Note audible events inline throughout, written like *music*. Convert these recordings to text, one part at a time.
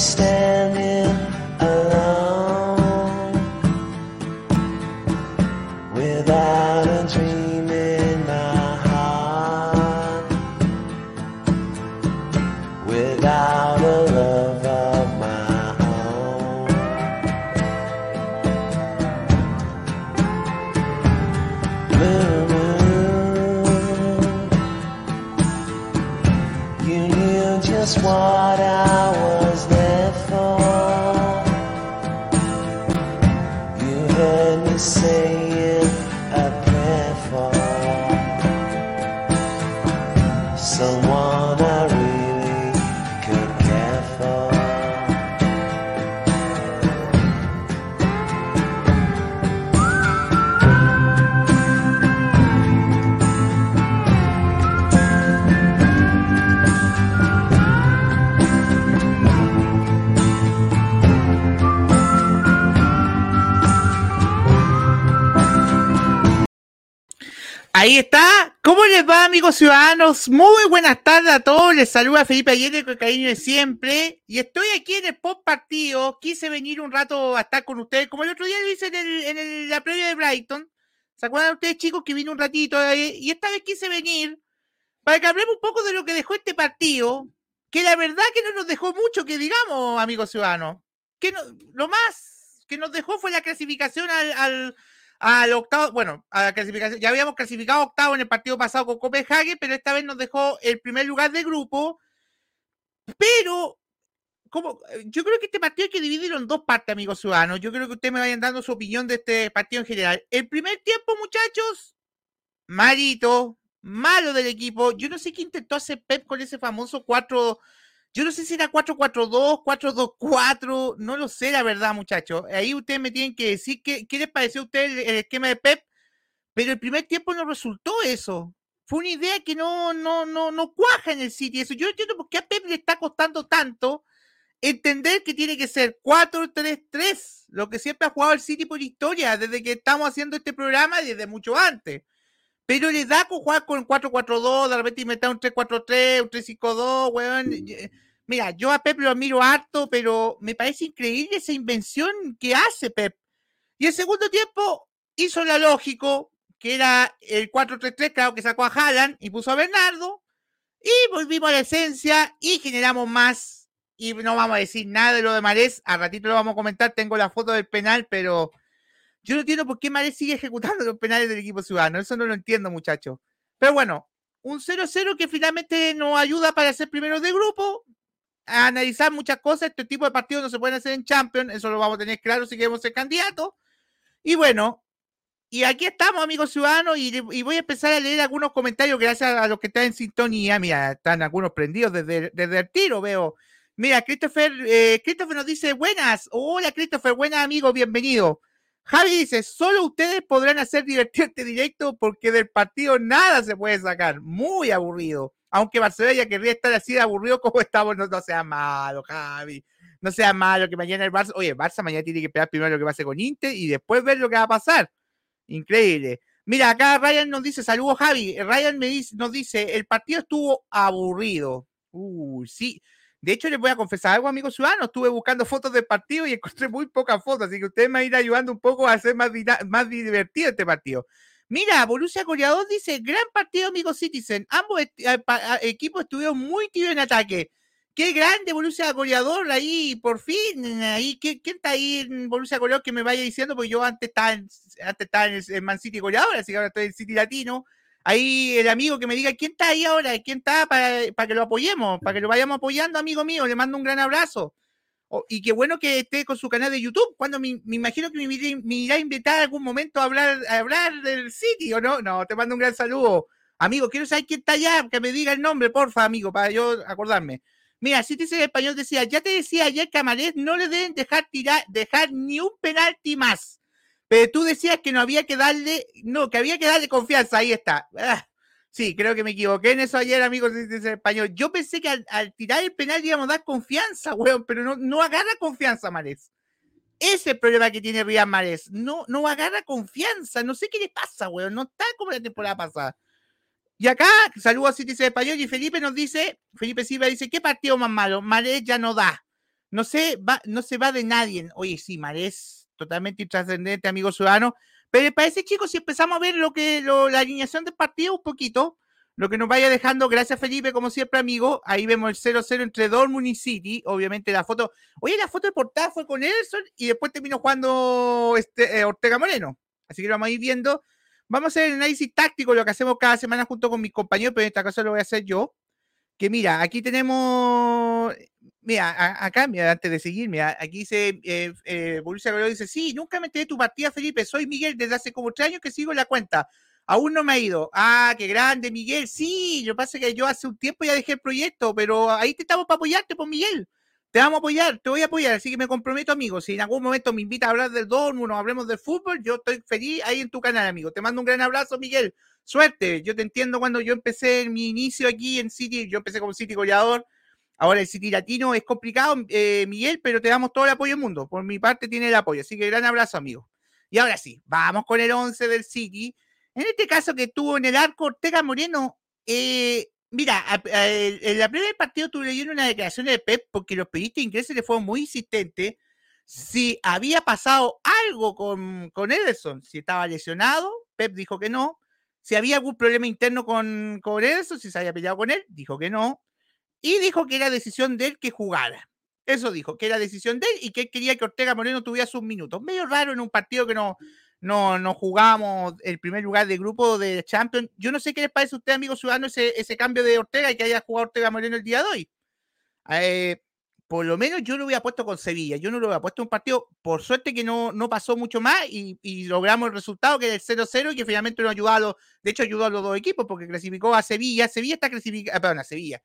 stay. Muy buenas tardes a todos. Les saluda Felipe Allende con el cariño de siempre. Y estoy aquí en el post partido. Quise venir un rato a estar con ustedes, como el otro día lo hice en, la previa de Brighton. ¿Se acuerdan ustedes, chicos, que vine un ratito? Y esta vez quise venir para que hablemos un poco de lo que dejó este partido. Que la verdad que no nos dejó mucho, que digamos, amigos ciudadanos. Que lo más que nos dejó fue la clasificación al, al octavo, bueno, a la clasificación, ya habíamos clasificado octavo en el partido pasado con Copenhague, pero esta vez nos dejó el primer lugar de grupo. Pero, como, eh, yo creo que este partido hay que dividirlo en dos partes, amigos ciudadanos. Yo creo que ustedes me vayan dando su opinión de este partido en general. El primer tiempo, muchachos, malito, malo del equipo. Yo no sé qué intentó hacer Pep con ese famoso 4. Yo no sé si era 4-4-2, 4-2-4, no lo sé, la verdad, muchachos. Ahí ustedes me tienen que decir qué, qué les pareció a ustedes el, el esquema de Pep, pero el primer tiempo no resultó eso. Fue una idea que no, no, no, no cuaja en el City. Eso yo no entiendo por qué a Pep le está costando tanto entender que tiene que ser 4-3-3, lo que siempre ha jugado el City por historia, desde que estamos haciendo este programa y desde mucho antes. Pero le da con jugar con 4-4-2, de repente inventar un 3-4-3, un 3-5-2, weón. y- Mira, yo a Pep lo admiro harto, pero me parece increíble esa invención que hace Pep. Y el segundo tiempo hizo lo lógico, que era el 4-3-3, claro que sacó a Haaland y puso a Bernardo. Y volvimos a la esencia y generamos más. Y no vamos a decir nada de lo de Marés. A ratito lo vamos a comentar. Tengo la foto del penal, pero yo no entiendo por qué Marés sigue ejecutando los penales del equipo ciudadano. Eso no lo entiendo, muchachos. Pero bueno, un 0-0 que finalmente nos ayuda para ser primeros de grupo. A analizar muchas cosas. Este tipo de partidos no se pueden hacer en Champions. Eso lo vamos a tener claro si queremos ser candidatos. Y bueno, y aquí estamos, amigos ciudadanos, y, voy a empezar a leer algunos comentarios gracias a los que están en sintonía. Mira, están algunos prendidos desde, desde el tiro, veo. Mira, Christopher, eh, Christopher nos dice, buenas, hola Christopher, buenas amigos, bienvenido. Javi dice, solo ustedes podrán hacer divertido este directo porque del partido nada se puede sacar. Muy aburrido. Aunque Barcelona ya querría estar así de aburrido como *laughs* estamos, no, sea malo, Javi. No sea malo que mañana el Barça, oye, Barça mañana tiene que esperar primero lo que pase con Inter y después ver lo que va a pasar. Increíble. Mira, acá Ryan nos dice, saludos Javi. Ryan me dice, nos dice, el partido estuvo aburrido. Uy, sí. De hecho, les voy a confesar algo, amigos ciudadanos. Estuve buscando fotos del partido y *laughs* encontré muy pocas fotos, así que ustedes me van a ir ayudando un poco a hacer más, más divertido este partido. Mira, Borussia Goleador dice, gran partido, amigo Citizen. Ambos eh, equipos estuvieron muy tibios en ataque. Qué grande Borussia Goleador ahí, por fin. Ahí, ¿quién, está ahí en Borussia Goleador que me vaya diciendo? Porque yo antes estaba en, antes estaba en, el- Man City Goleador, así que ahora estoy en City Latino. Ahí el amigo que me diga quién está ahí ahora, quién está para, para que lo apoyemos, para que lo vayamos apoyando, amigo mío. Le mando un gran abrazo. Y qué bueno que esté con su canal de YouTube. Cuando me, imagino que me, me irá a invitar algún momento a hablar, a hablar del City, ¿o no? No, te mando un gran saludo. Amigo, quiero saber quién está allá, que me diga el nombre, porfa, amigo, para yo acordarme. Mira, si dice en español decía, ya te decía ayer que a no le deben dejar tirar, dejar ni un penalti más. Pero tú decías que no había que darle, no, que había que darle confianza, ahí está. Ah, sí, creo que me equivoqué en eso ayer, amigos, dice en español. Yo pensé que al, al tirar el penal íbamos a dar confianza, weón, pero no, no agarra confianza, Marés. Ese es el problema que tiene Riyad Mahrez. No, no agarra confianza. No sé qué le pasa, weón. No está como la temporada pasada. Y acá, saludos a Citizen Español y Felipe nos dice, Felipe Silva dice, ¿qué partido más malo? Mahrez ya no da. no se va, no se va de nadie. Oye, sí, Marés, totalmente intrascendente, amigo ciudadano. Pero parece, chicos, si empezamos a ver lo que la alineación del partido un poquito, lo que nos vaya dejando, gracias Felipe, como siempre, amigo. Ahí vemos el 0-0 entre Dortmund y City. Obviamente la foto. Oye, la foto de portada fue con Ederson y después terminó jugando este, eh, Ortega Moreno. Así que lo vamos a ir viendo. Vamos a hacer el análisis táctico, lo que hacemos cada semana junto con mis compañeros, pero en esta cosa lo voy a hacer yo. Que mira, aquí tenemos. Mira, acá, mira, antes de seguir, mira, aquí dice, eh, eh, dice, sí, nunca me enteré tu partida, Felipe, soy Miguel, desde hace como tres años que sigo la cuenta. Aún no me ha ido. Ah, qué grande, Miguel. Sí, lo que pasa es que yo hace un tiempo ya dejé el proyecto, pero ahí te estamos para apoyarte, pues, Miguel. Te vamos a apoyar, te voy a apoyar, así que me comprometo, amigo. Si en algún momento me invita a hablar del Dortmund o hablemos del fútbol, yo estoy feliz ahí en tu canal, amigo. Te mando un gran abrazo, Miguel. Suerte. Yo te entiendo cuando yo empecé mi inicio aquí en City, yo empecé como City goleador. Ahora el City latino es complicado, eh, Miguel, pero te damos todo el apoyo del mundo. Por mi parte tiene el apoyo, así que gran abrazo, amigo. Y ahora sí, vamos con el 11 del City. En este caso que tuvo en el arco Ortega Moreno, eh, mira, en la primer partido tuve leyendo una declaración de Pep porque los periodistas ingleses le fueron muy insistentes si había pasado algo con, con Ederson, si estaba lesionado, Pep dijo que no. Si había algún problema interno con, con Ederson, si se había peleado con él, dijo que no. Y dijo que era decisión de él que jugara. Eso dijo, que era decisión de él y que él quería que Ortega Moreno tuviera sus minutos. Medio raro en un partido que no, no, no jugamos el primer lugar de grupo de Champions. Yo no sé qué les parece a usted, amigo ciudadano, ese, ese cambio de Ortega y que haya jugado Ortega Moreno el día de hoy. Eh, por lo menos yo lo hubiera puesto con Sevilla, yo no lo hubiera puesto un partido, por suerte que no, no pasó mucho más y, logramos el resultado que es el 0-0 y que finalmente nos ayudó de hecho ayudó a los dos equipos porque clasificó a Sevilla, Sevilla está clasificado, ah, perdón, a Sevilla,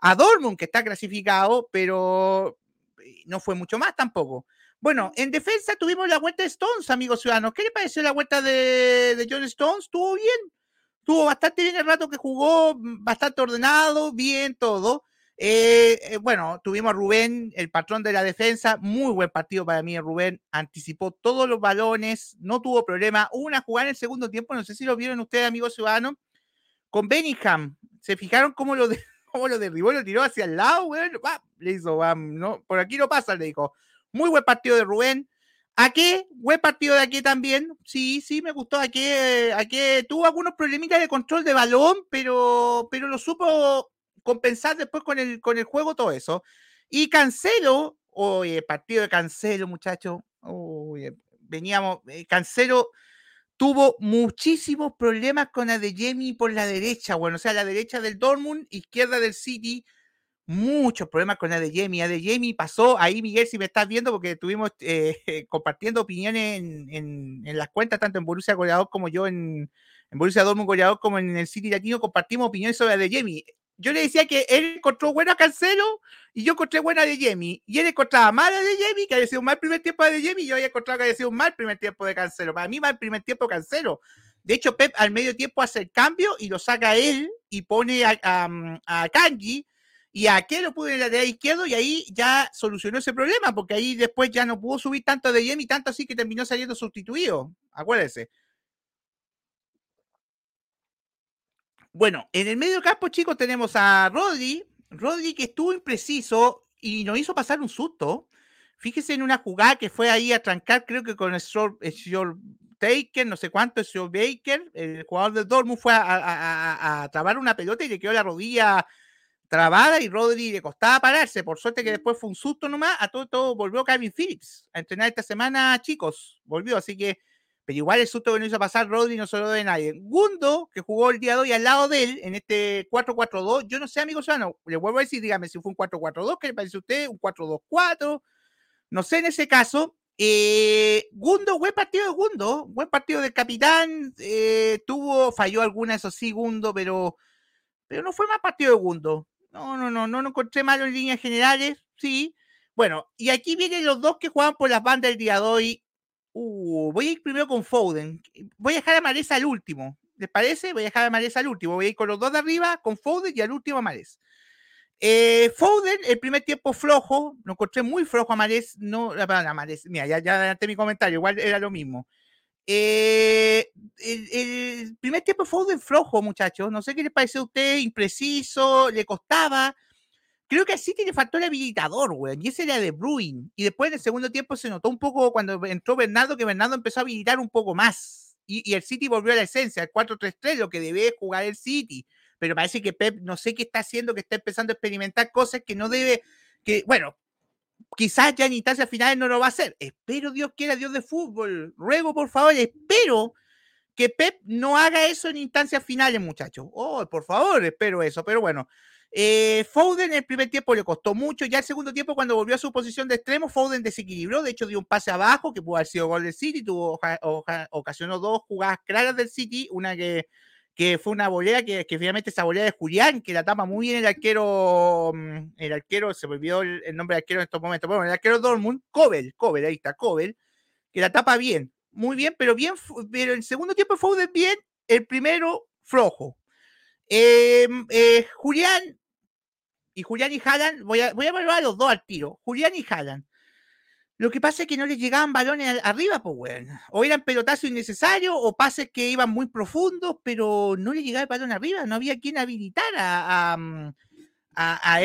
a Dortmund que está clasificado, pero eh, no fue mucho más tampoco. Bueno, en defensa tuvimos la vuelta de Stones, amigos ciudadanos. ¿Qué le pareció la vuelta de, John Stones? ¿Estuvo bien? Estuvo bastante bien el rato que jugó, mm, bastante ordenado, bien todo. Eh, eh, bueno, tuvimos a Rubén, el patrón de la defensa, muy buen partido para mí, Rubén, anticipó todos los balones, no tuvo problema. Hubo una jugada en el segundo tiempo, no sé si lo vieron ustedes, amigos ciudadanos, con Benningham. ¿Se fijaron cómo lo, *laughs* cómo lo derribó, lo tiró hacia el lado, le hizo, no, por aquí no pasa, le dijo. Muy buen partido de Rubén. ¿A qué? Buen partido de aquí también. Sí, sí, me gustó. ¿A qué? ¿A qué? Tuvo algunos problemitas de control de balón, pero, pero lo supo compensar después con el, con el juego, todo eso. Y Cancelo, oye, partido de Cancelo, muchachos. Veníamos, eh, Cancelo tuvo muchísimos problemas con Adeyemi por la derecha, bueno, o sea, la derecha del Dortmund, izquierda del City muchos problemas con Adeyemi. Adeyemi pasó, ahí Miguel, si me estás viendo, porque estuvimos eh, *laughs* compartiendo opiniones en, las cuentas, tanto en Borussia Goleador como yo en, en Borussia Dortmund Goleador como en el City Latino, compartimos opiniones sobre Adeyemi. Yo le decía que él encontró bueno a Cancelo y yo encontré buena de Jamie. Y él encontraba mal a de Jamie, que había sido un mal primer tiempo de Jamie, y yo había encontrado que había sido un mal primer tiempo de Cancelo. Para mí, mal primer tiempo Cancelo. De hecho, Pep al medio tiempo hace el cambio y lo saca él y pone a, a, a Kanji y a qué lo pudo en el lateral izquierdo y ahí ya solucionó ese problema, porque ahí después ya no pudo subir tanto de Yemi, tanto así que terminó saliendo sustituido. Acuérdense. Bueno, en el medio campo, chicos, tenemos a Rodri. Rodri que estuvo impreciso y nos hizo pasar un susto. Fíjese en una jugada que fue ahí a trancar, creo que con el Short, Taker, no sé cuánto, es Baker, el jugador del Dortmund fue a, a, a, trabar una pelota y le quedó la rodilla trabada y Rodri le costaba pararse. Por suerte que después fue un susto nomás. A todo, todo volvió Kevin Phillips a entrenar esta semana, chicos. Volvió, así que, pero igual el susto que nos hizo pasar Rodri no se lo de nadie. Gundo, que jugó el día de hoy al lado de él en este 4-4-2. Yo no sé, amigos, no, le vuelvo a decir, dígame si fue un 4-4-2, ¿qué le parece a usted? Un 4-2-4. No sé en ese caso. Eh, Gundo, buen partido de Gundo, buen partido del capitán. Eh, tuvo, falló alguna, eso sí, Gundo, pero, pero no fue más partido de Gundo. No, no, no, no, no encontré malo en líneas generales, sí. Bueno, y aquí vienen los dos que juegan por las bandas del día de hoy. Uh, voy a ir primero con Foden. Voy a dejar a Maresa al último. ¿Les parece? Voy a dejar a Maresa al último. Voy a ir con los dos de arriba, con Foden y al último a Mares. Eh, Foden, el primer tiempo flojo, lo encontré muy flojo a Mares. No, perdón, a Mares. Mira, ya, ya adelanté mi comentario, igual era lo mismo. Eh, el, primer tiempo de flojo, muchachos. No sé qué le pareció a usted, impreciso, le costaba. Creo que así faltó el habilitador, weón, y ese era de Bruin. Y después en el segundo tiempo se notó un poco cuando entró Bernardo, que Bernardo empezó a habilitar un poco más. Y, el City volvió a la esencia, el 4-3-3, lo que debe jugar el City. Pero parece que Pep, no sé qué está haciendo, que está empezando a experimentar cosas que no debe, que, bueno, quizás ya en instancias finales no lo va a hacer. Espero, Dios quiera, Dios de fútbol. Ruego, por favor, espero que Pep no haga eso en instancias finales, muchachos. Oh, por favor, espero eso. Pero bueno, eh, Foden en el primer tiempo le costó mucho. Ya el segundo tiempo, cuando volvió a su posición de extremo, Foden desequilibró. De hecho, dio un pase abajo que pudo haber sido gol del City. Tuvo, ocasionó dos jugadas claras del City. Una que, que fue una volea que, que, finalmente esa volea de Julián, que la tapa muy bien el arquero. Mm, el arquero, se volvió el, nombre del arquero en estos momentos. Bueno, el arquero Dortmund, Kobel, Kobel, ahí está, Kobel, que la tapa bien. Muy bien, pero bien, pero el segundo tiempo Foden bien, el primero flojo. Em, eh, Julián y Julián y Haaland, voy a, voy a evaluar a los dos al tiro. Julián y Haaland. Lo que pasa es que no les llegaban balones arriba, pues, bueno. O eran pelotazos innecesarios, o pases que iban muy profundos, pero no le llegaba el balón arriba. No había quien habilitar a, a, a,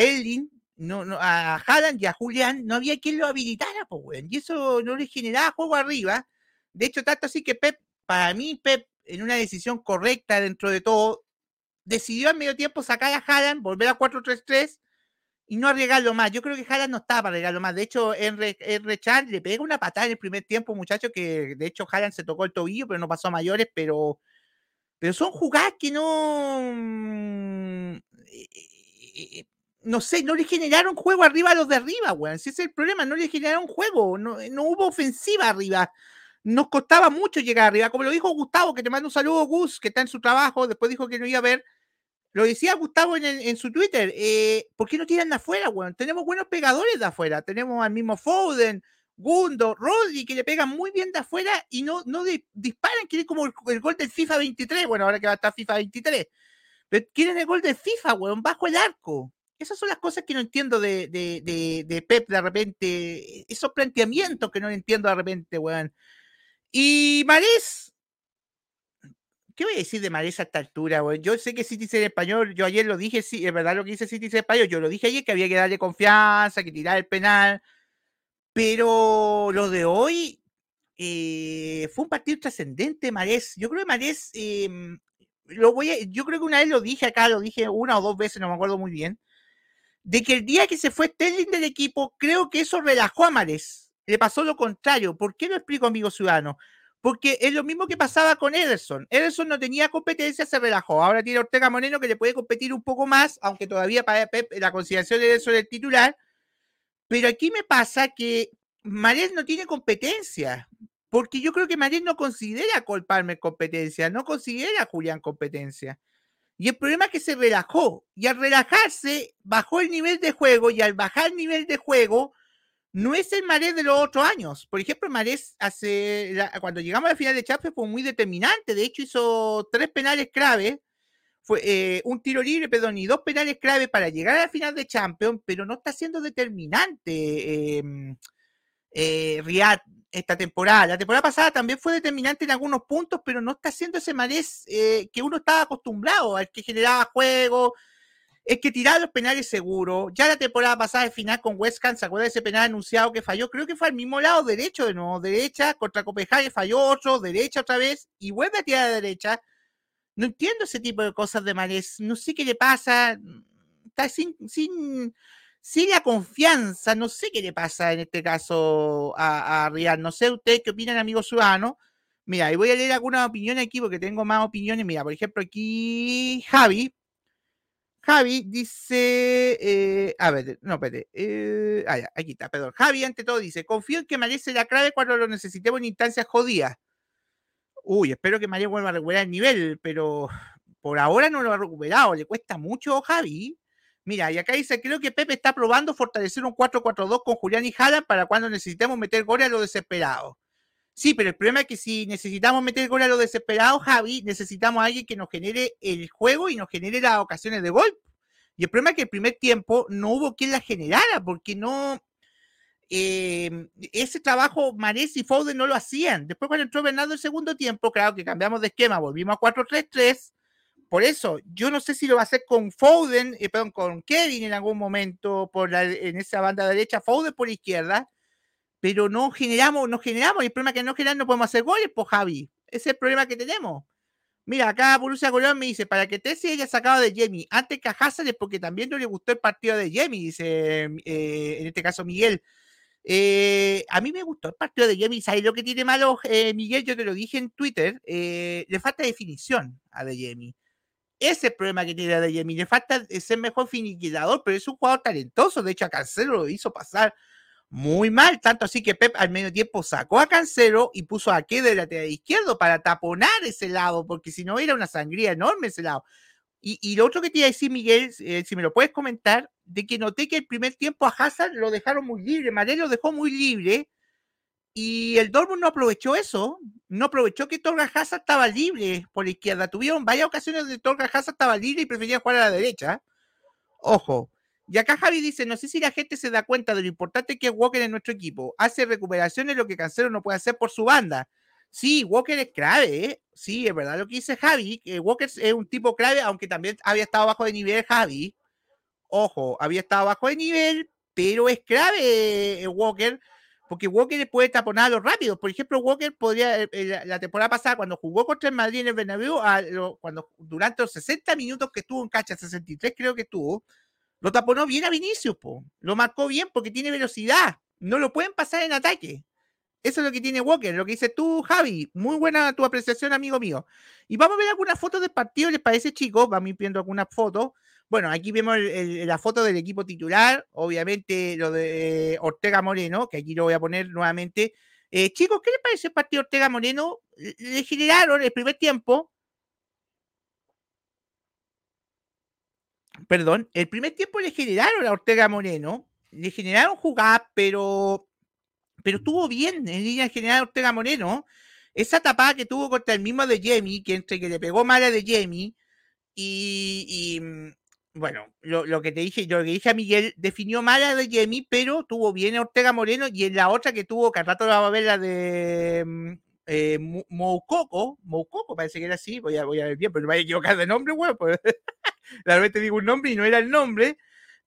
no, no, a Haaland y a Julián. No había quien lo habilitara, pues, bueno. Y eso no le generaba juego arriba. De hecho, tanto así que Pep, para mí, Pep, en una decisión correcta dentro de todo, decidió en medio tiempo sacar a Haaland, volver a 4-3-3 y no arriesgarlo más. Yo creo que Haaland no estaba para arriesgarlo más. De hecho, Henry, Chan le pega una patada en el primer tiempo, muchacho, que de hecho Haaland se tocó el tobillo, pero no pasó a mayores, pero, pero son jugadas que no... Mm, eh, eh, eh, no sé, no le generaron juego arriba a los de arriba, weón. Ese es el problema, no le generaron juego, no, no hubo ofensiva arriba nos costaba mucho llegar arriba, como lo dijo Gustavo, que te manda un saludo, Gus, que está en su trabajo, después dijo que no iba a ver. Lo decía Gustavo en, su Twitter, eh, ¿por qué no tiran de afuera, weón? Tenemos buenos pegadores de afuera, tenemos al mismo Foden, Gundo, Rodri, que le pegan muy bien de afuera y no, no disparan, quieren como el, gol del FIFA 23, bueno, ahora que va a estar FIFA 23, pero quieren el gol del FIFA, weón, bajo el arco. Esas son las cosas que no entiendo de, de, de Pep de repente, esos planteamientos que no entiendo de repente, weón. Y Marés, ¿qué voy a decir de Marés a esta altura? Yo sé que City es español, yo ayer lo dije, sí, es verdad lo que dice City es español, yo lo dije ayer que había que darle confianza, que tirar el penal, pero lo de hoy eh, fue un partido trascendente, Marés. Yo creo que Marés, em, lo voy yo creo que una vez lo dije acá, lo dije una o dos veces, no me acuerdo muy bien, de que el día que se fue Sterling del equipo, creo que eso relajó a Marés le pasó lo contrario. ¿Por qué lo explico, amigo ciudadano? Porque es lo mismo que pasaba con Ederson. Ederson no tenía competencia, se relajó. Ahora tiene Ortega Moreno que le puede competir un poco más, aunque todavía para Pep la consideración de Ederson es titular. Pero aquí me pasa que Marés no tiene competencia. Porque yo creo que Marés no considera a Cole competencia, no considera a Julián competencia. Y el problema es que se relajó. Y al relajarse, bajó el nivel de juego. Y al bajar el nivel de juego, no es el Marés de los otros años. Por ejemplo, Marés hace, cuando llegamos a la final de Champions fue muy determinante. De hecho, hizo tres penales clave, fue eh, un tiro libre, perdón, y dos penales clave para llegar a la final de Champions, pero no está siendo determinante em, eh, Riyad esta temporada. La temporada pasada también fue determinante en algunos puntos, pero no está siendo ese Marés eh, que uno estaba acostumbrado, al que generaba juego, es que tirar los penales seguro. Ya la temporada pasada de final con West Ham, ¿se acuerda de ese penal anunciado que falló? Creo que fue al mismo lado, derecho de nuevo, derecha, contra Copenhague falló otro, derecha otra vez, y vuelve a tirar de derecha. No entiendo ese tipo de cosas de Mares, no sé qué le pasa, está sin, sin, sin la confianza, no sé qué le pasa en este caso a, a Real, no sé ustedes qué opinan, amigos ciudadanos. Mira, y voy a leer algunas opiniones aquí porque tengo más opiniones. Mira, por ejemplo, aquí Javi Javi dice, eh, a ver, no, espérate, eh, ah, aquí está, perdón. Javi, ante todo, dice, confío en que merece la clave cuando lo necesitemos en instancias jodidas. Uy, espero que María vuelva a recuperar el nivel, pero por ahora no lo ha recuperado, le cuesta mucho, Javi. Mira, y acá dice, creo que Pepe está probando fortalecer un 4-4-2 con Julián y Jala para cuando necesitemos meter goles a lo desesperado. Sí, pero el problema es que si necesitamos meter gol a lo desesperado, Javi, necesitamos a alguien que nos genere el juego y nos genere las ocasiones de gol. Y el problema es que el primer tiempo no hubo quien la generara, porque no. Em, ese trabajo Mares y Foden no lo hacían. Después, cuando entró Bernardo el segundo tiempo, claro que cambiamos de esquema, volvimos a 4-3-3, por eso, yo no sé si lo va a hacer con Foden, eh, perdón, con Kevin en algún momento por la, en esa banda derecha, Foden por izquierda, pero no generamos, no generamos, y el problema es que no generamos, no podemos hacer goles, por Javi. Ese es el problema que tenemos. Mira, acá Borussia Colón me dice, para que Tessie haya sacado de Jamie antes que a Hazard es porque también no le gustó el partido de Jamie, dice eh, en este caso Miguel. Eh, a mí me gustó el partido de Jamie. ¿Sabes lo que tiene malo, eh, Miguel? Yo te lo dije en Twitter. le falta definición a De Jamie. Ese es el problema que tiene De Jamie. Le falta ser mejor finiquitador, pero es un jugador talentoso. De hecho, a Cancelo lo hizo pasar muy mal, tanto así que Pep al medio tiempo sacó a Cancelo y puso a Ke de lateral izquierdo para taponar ese lado, porque si no era una sangría enorme ese lado. Y, lo otro que te iba a decir, Miguel, eh, si me lo puedes comentar, de que noté que el primer tiempo a Hazard lo dejaron muy libre, Maré lo dejó muy libre, y el Dortmund no aprovechó eso, no aprovechó que Torga Hazard estaba libre por la izquierda. Tuvieron varias ocasiones de Torga Hazard estaba libre y prefería jugar a la derecha. Ojo, y acá Javi dice, no sé si la gente se da cuenta de lo importante que es Walker en nuestro equipo. Hace recuperaciones lo que Cancelo no puede hacer por su banda. Sí, Walker es clave, ¿eh? Sí, es verdad lo que dice Javi. que Walker es un tipo clave, aunque también había estado bajo de nivel Javi. Ojo, había estado bajo de nivel, pero es clave eh, Walker, porque Walker puede taponar a los rápidos. Por ejemplo, Walker podría, eh, la temporada pasada, cuando jugó contra el Madrid en el Bernabéu, cuando, durante los 60 minutos que estuvo en cancha, 63 creo que estuvo, lo taponó bien a Vinicius, po. lo marcó bien porque tiene velocidad. No lo pueden pasar en ataque. Eso es lo que tiene Walker, lo que dices tú, Javi. Muy buena tu apreciación, amigo mío. Y vamos a ver algunas fotos del partido, ¿les parece, chicos? Vamos viendo algunas fotos. Bueno, aquí vemos la foto del equipo titular, obviamente lo de Ortega Moreno, que aquí lo voy a poner nuevamente. Eh, chicos, ¿qué les parece el partido Ortega Moreno? Le generaron el primer tiempo perdón, el primer tiempo le generaron a Ortega Moreno, le generaron jugadas, pero, pero estuvo bien en línea general Ortega Moreno. Esa tapada que tuvo contra el mismo de Jamie, que entre que le pegó mala de Jamie, y, mm, bueno, lo, que te dije, lo que dije a Miguel, definió mala de Jamie, pero tuvo bien Ortega Moreno, y en la otra que tuvo, que al rato va a ver la de mm, eh, Moukoko parece que era así, voy a, voy a ver bien, pero no me voy a equivocar de nombre, weón. *laughs* Pues. Realmente digo un nombre y no era el nombre,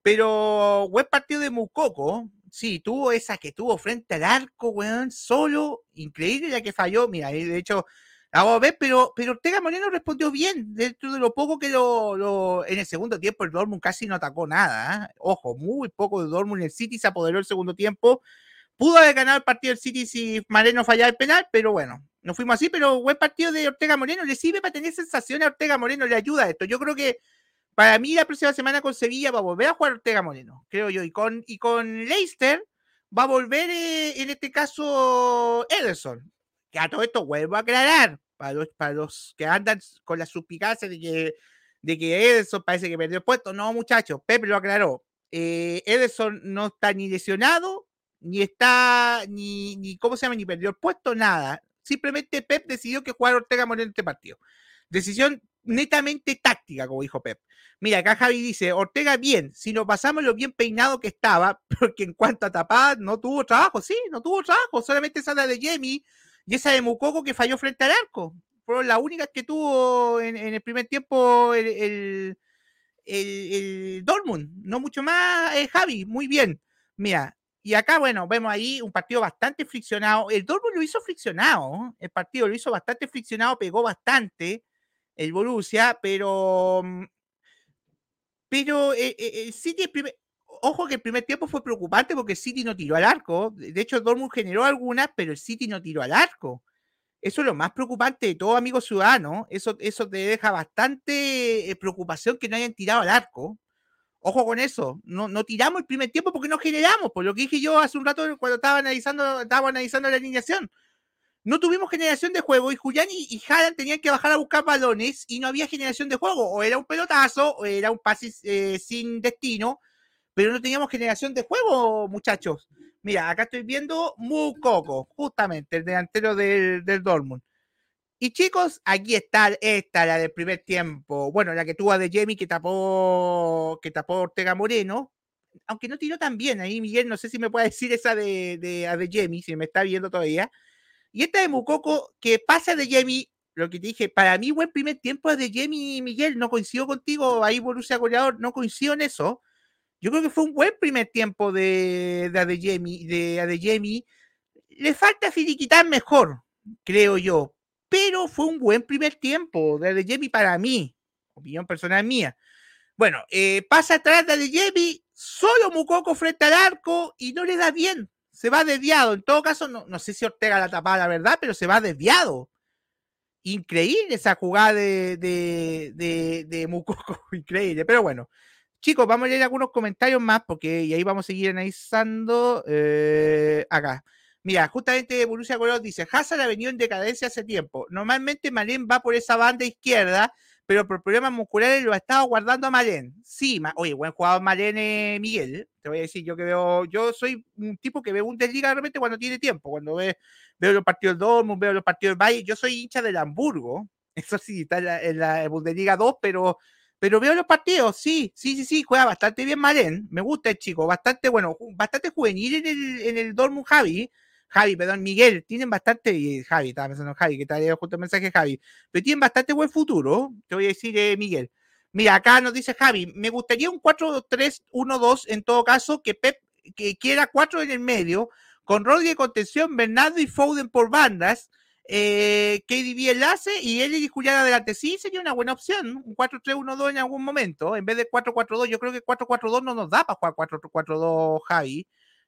pero buen partido de Moukoko, sí, tuvo esa que tuvo frente al arco, weón, solo, increíble la que falló, mira, de hecho, vamos a ver, pero, pero Ortega Moreno respondió bien, dentro de lo poco que lo, en el segundo tiempo el Dortmund casi no atacó nada, ¿eh? ojo, muy poco de Dortmund, el City se apoderó el segundo tiempo, Pudo haber ganado el partido del City si Moreno fallaba el penal, pero bueno, no fuimos así, pero buen partido de Ortega Moreno, le sirve para tener sensaciones a Ortega Moreno, le ayuda esto. Yo creo que para mí la próxima semana con Sevilla va a volver a jugar Ortega Moreno, creo yo, y con, y con Leicester va a volver eh, en este caso Ederson, que a todo esto vuelvo a aclarar, para los, para los que andan con la suspicacia de que, de que Ederson parece que perdió el puesto, no muchachos, Pepe lo aclaró, eh, Ederson no está ni lesionado, ni está, ni, ni, ¿cómo se llama? Ni perdió el puesto, nada. Simplemente Pep decidió que jugar Ortega Moreno en este partido. Decisión netamente táctica, como dijo Pep. Mira, acá Javi dice, Ortega bien, si nos pasamos lo bien peinado que estaba, *laughs* porque en cuanto a tapar, no tuvo trabajo, sí, no tuvo trabajo, solamente esa de Jamie y esa de Mukoko que falló frente al arco. Fueron las únicas que tuvo en, el primer tiempo el, el, el, Dortmund, no mucho más, eh, Javi, muy bien. Mira, y acá, bueno, vemos ahí un partido bastante friccionado. El Dortmund lo hizo friccionado. El partido lo hizo bastante friccionado, pegó bastante el Borussia, pero. Mm, pero eh, eh, el City, ojo que el primer tiempo fue preocupante porque el City no tiró al arco. De hecho, Dortmund generó algunas, pero el City no tiró al arco. Eso es lo más preocupante de todo, amigo ciudadano. Eso, eso te deja bastante eh, preocupación que no hayan tirado al arco. Ojo con eso, no, no tiramos el primer tiempo porque no generamos, por lo que dije yo hace un rato cuando estaba analizando, estaba analizando la alineación. No tuvimos generación de juego y Julián y, Haaland tenían que bajar a buscar balones y no había generación de juego. O era un pelotazo o era un pase eh, sin destino, pero no teníamos generación de juego, muchachos. Mira, acá estoy viendo Mukoko, justamente el delantero del, del Dortmund. Y chicos, aquí está esta, la del primer tiempo. Bueno, la que tuvo a De Jamie que tapó, que tapó Ortega Moreno. Aunque no tiró tan bien. Ahí Miguel, no sé si me puede decir esa de, de, De Jamie, si me está viendo todavía. Y esta de Mukoko, que pasa de Jamie, lo que te dije, para mí buen primer tiempo es de Jamie y Miguel, no coincido contigo, ahí Borussia goleador, no coincido en eso. Yo creo que fue un buen primer tiempo de, de Adeyemi, de Adeyemi. Le falta finiquitar mejor, creo yo, pero fue un buen primer tiempo de Adeyemi para mí, opinión personal mía. Bueno, eh, pasa atrás de Adeyemi, solo Mukoko frente al arco y no le da bien, se va desviado. En todo caso, no, no sé si Ortega la tapa la verdad, pero se va desviado increíble esa jugada de, de, de, de Mukoko, *laughs* increíble. Pero bueno, chicos, vamos a leer algunos comentarios más porque y ahí vamos a seguir analizando eh, acá. Mira, justamente Borussia Color dice, Hazard ha venido en decadencia hace tiempo. Normalmente Malén va por esa banda izquierda, pero por problemas musculares lo ha estado guardando Malén. Sí, oye, buen jugador Malén, eh, Miguel. Te voy a decir, yo que veo, yo soy un tipo que ve un desliga de repente cuando tiene tiempo, cuando ve veo los partidos del Dortmund, veo los partidos del Valle. Yo soy hincha del Hamburgo, *laughs* eso sí, está en la, Bundesliga 2, pero, pero veo los partidos, sí, sí, sí, sí, juega bastante bien Malen, me gusta el chico, bastante bueno, bastante juvenil en el, en el Dortmund Javi. Javi, perdón, Miguel, tienen bastante, Javi, estaba pensando en Javi, que te justo el mensaje Javi, pero tienen bastante buen futuro, te voy a decir, eh, Miguel. Mira, acá nos dice Javi, me gustaría un 4-3-1-2 en todo caso, que Pep que quiera 4 en el medio, con Rodri de contención, Bernardo y Foden por bandas, eh, KDB enlace y él y Julián adelante. Sí, sería una buena opción, un 4-3-1-2 en algún momento, en vez de 4-4-2. Yo creo que 4-4-2 no nos da para jugar 4-4-2, Javi.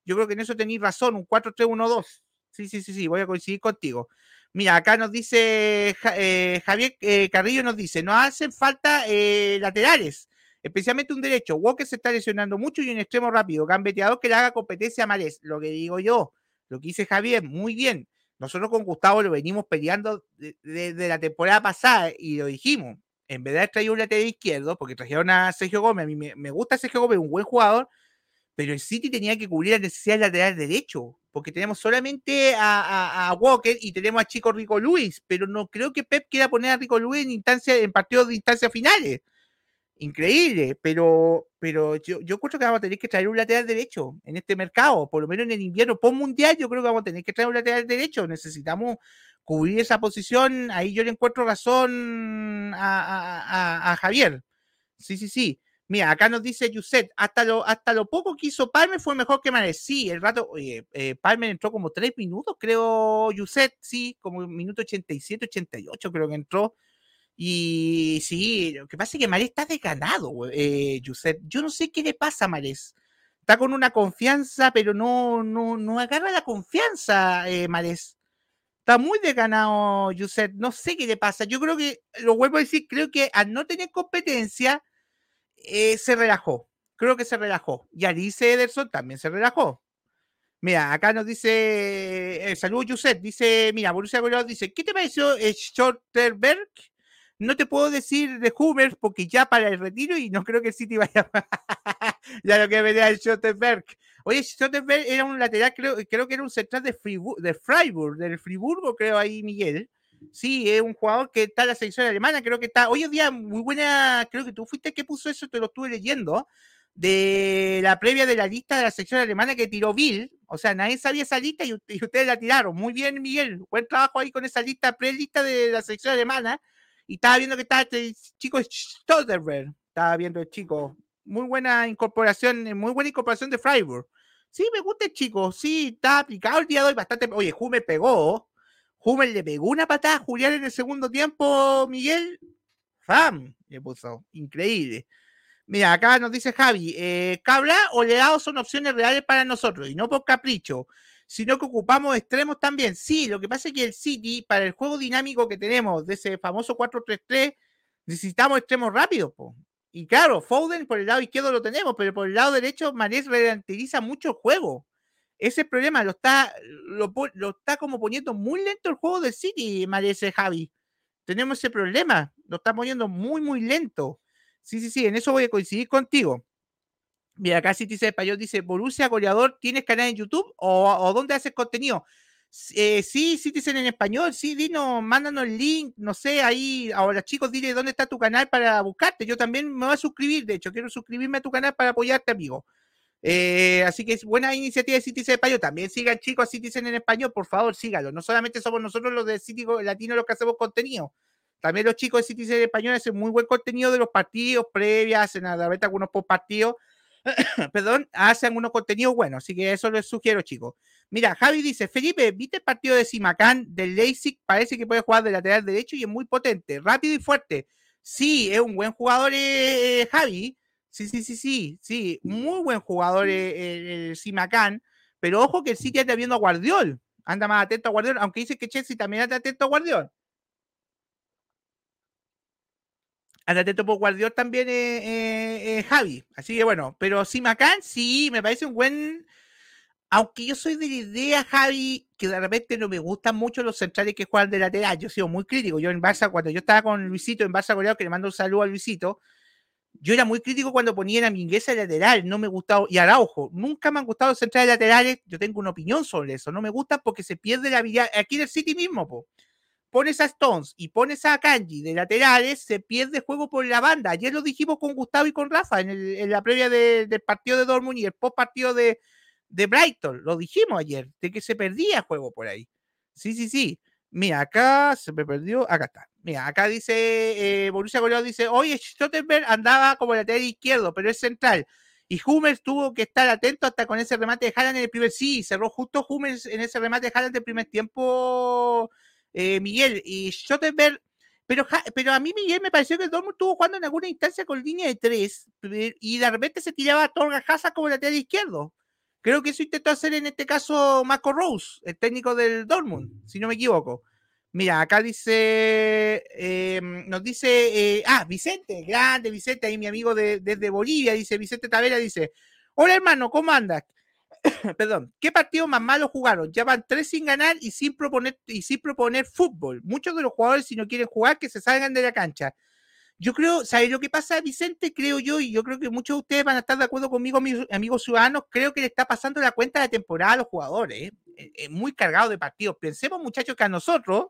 Yo creo que en eso tenéis razón, un 4-3-1-2. Sí, sí, sí, sí, voy a coincidir contigo. Mira, acá nos dice eh, Javier eh, Carrillo, nos dice, no hacen falta eh, laterales especialmente un derecho. Walker se está lesionando mucho y un extremo rápido, gambeteador que le haga competencia a Marés. Lo que digo yo, lo que dice Javier, muy bien. Nosotros con Gustavo lo venimos peleando desde la temporada pasada y lo dijimos. En vez de traído un lateral izquierdo, porque trajeron a Sergio Gómez, a mí me, gusta Sergio Gómez, un buen jugador, pero el City tenía que cubrir la necesidad del lateral derecho, porque tenemos solamente a, Walker y tenemos a Chico Rico Luis, pero no creo que Pep quiera poner a Rico Luis en instancia, en partidos de instancias finales increíble, pero, pero yo, yo creo que vamos a tener que traer un lateral derecho en este mercado, por lo menos en el invierno post mundial, yo creo que vamos a tener que traer un lateral derecho, necesitamos cubrir esa posición, ahí yo le encuentro razón a, Javier. Sí, sí, sí. Mira, acá nos dice Yuset, hasta lo, hasta lo poco que hizo Palmer fue mejor que Manes. Sí, el rato, oye, eh, Palmer entró como tres minutos, creo, Yuset, sí, como minuto 87, 88 creo que entró. Y sí, lo que pasa es que Marés está decanado, eh, Yo no sé qué le pasa a Marés. Está con una confianza, pero no, no, no agarra la confianza, eh, Marés. Está muy decanado, Yuset. No sé qué le pasa. Yo creo que, lo vuelvo a decir, creo que al no tener competencia, eh, se relajó. Creo que se relajó. Y Alice Ederson también se relajó. Mira, acá nos dice, eh, saludos Yuset, dice, mira, Borussia dice, ¿qué te pareció Schotterberg? No te puedo decir de Hummers porque ya para el retiro y no creo que el City *laughs* vaya. ya lo que venía el Schottenberg. Oye, Schottenberg era un lateral, creo, creo que era un central de, Friburg, de Freiburg, del Friburgo, creo ahí, Miguel. Sí, es un jugador que está en la selección alemana, creo que está. Hoy en día, muy buena, creo que tú fuiste que puso eso, te lo estuve leyendo, de la previa de la lista de la sección alemana que tiró Bill. O sea, nadie sabía esa lista y, y ustedes la tiraron. Muy bien, Miguel. Buen trabajo ahí con esa lista, pre-lista de la sección alemana y estaba viendo que estaba este chico Stoltenberg. Estaba viendo el chico. Muy buena incorporación, eh, muy buena incorporación de Freiburg. Sí, me gusta el chico. Sí, está aplicado el día de hoy bastante. Oye, Hummel pegó. Hummel le pegó una patada a Julián en el segundo tiempo, Miguel. ¡Fam! Le puso. Increíble. Mira, acá nos dice Javi, eh, Cabra o Leao son opciones reales para nosotros y no por capricho sino que ocupamos extremos también. Sí, lo que pasa es que el City, para el juego dinámico que tenemos de ese famoso 4-3-3, necesitamos extremos rápidos. Y claro, Foden por el lado izquierdo lo tenemos, pero por el lado derecho Mané ralentiza mucho el juego. Ese problema lo está, lo, está como poniendo muy lento el juego del City, ese Javi. Tenemos ese problema, lo está poniendo muy, muy lento. Sí, sí, sí, en eso voy a coincidir contigo. Mira, acá dice Español dice, Borussia goleador, ¿tienes canal en YouTube o, dónde haces contenido? Eh, sí, dicen en español, sí, dinos, mándanos el link, no sé, ahí, ahora chicos, dile dónde está tu canal para buscarte. Yo también me voy a suscribir, de hecho, quiero suscribirme a tu canal para apoyarte, amigo. Eh, así que es buena iniciativa de Citizen Español. También sigan chicos a Citizen en español, por favor, síganlo. No solamente somos nosotros los de Citizen Latino los que hacemos contenido. También los chicos de Citizen Español hacen muy buen contenido de los partidos previas, hacen a la vez algunos post partidos. *coughs* Perdón, hacen unos contenidos buenos. Así que eso les sugiero, chicos. Mira, Javi dice, Felipe, ¿viste el partido de Simacán del Leipzig? Parece que puede jugar de lateral derecho y es muy potente, rápido y fuerte. Sí, es un buen jugador eh, Javi. Sí, sí, sí, sí, sí, muy buen jugador eh, el Simacán, pero ojo que el City anda viendo a Guardiol, anda más atento a Guardiol, aunque dice que Chelsea también anda atento a Guardiol. Anda atento por Guardiol también eh, Javi, así que bueno, pero Simacán sí, me parece un buen, aunque yo soy de la idea, Javi, que de repente no me gustan mucho los centrales que juegan de lateral. Yo he sido muy crítico. Yo en Barça, cuando yo estaba con Luisito en Barça Coreano, que le mando un saludo a Luisito, yo era muy crítico cuando ponían a Mingueza lateral, no me gustaba, y Araujo, nunca me han gustado centrales laterales, yo tengo una opinión sobre eso, no me gusta porque se pierde la habilidad, aquí en el City mismo, po. pones a Stones y pones a Kanji de laterales, se pierde juego por la banda, ayer lo dijimos con Gustavo y con Rafa en, la previa del partido de Dortmund y el post partido de, de Brighton, lo dijimos ayer, de que se perdía juego por ahí. Sí, sí, sí. Mira, acá se me perdió, acá está. Acá dice, eh, Borussia Goleado dice, oye, Stottenberg andaba como lateral izquierdo, pero es central. Y Hummels tuvo que estar atento hasta con ese remate de Haaland en el primer, sí, cerró justo Hummels en ese remate de Haaland el primer tiempo, eh, Miguel. Y Stottenberg, pero, pero a mí Miguel me pareció que Dortmund estuvo jugando en alguna instancia con línea de tres y de repente se tiraba a Torga Hazard como lateral izquierdo. Creo que eso intentó hacer en este caso Marco Rose, el técnico del Dortmund, si no me equivoco. Mira, acá dice, em, nos dice, eh, ah, Vicente, grande Vicente, ahí mi amigo de, desde Bolivia, dice Vicente Tavera, dice, hola hermano, ¿cómo andas? *coughs* Perdón, ¿qué partido más malo jugaron? Ya van tres sin ganar y sin proponer, y sin proponer fútbol. Muchos de los jugadores, si no quieren jugar, que se salgan de la cancha. Yo creo, ¿sabes lo que pasa, Vicente? Creo yo, y yo creo que muchos de ustedes van a estar de acuerdo conmigo, amigos ciudadanos, creo que le está pasando la cuenta de temporada a los jugadores, ¿eh? Eh, muy cargado de partidos. Pensemos, muchachos, que a nosotros,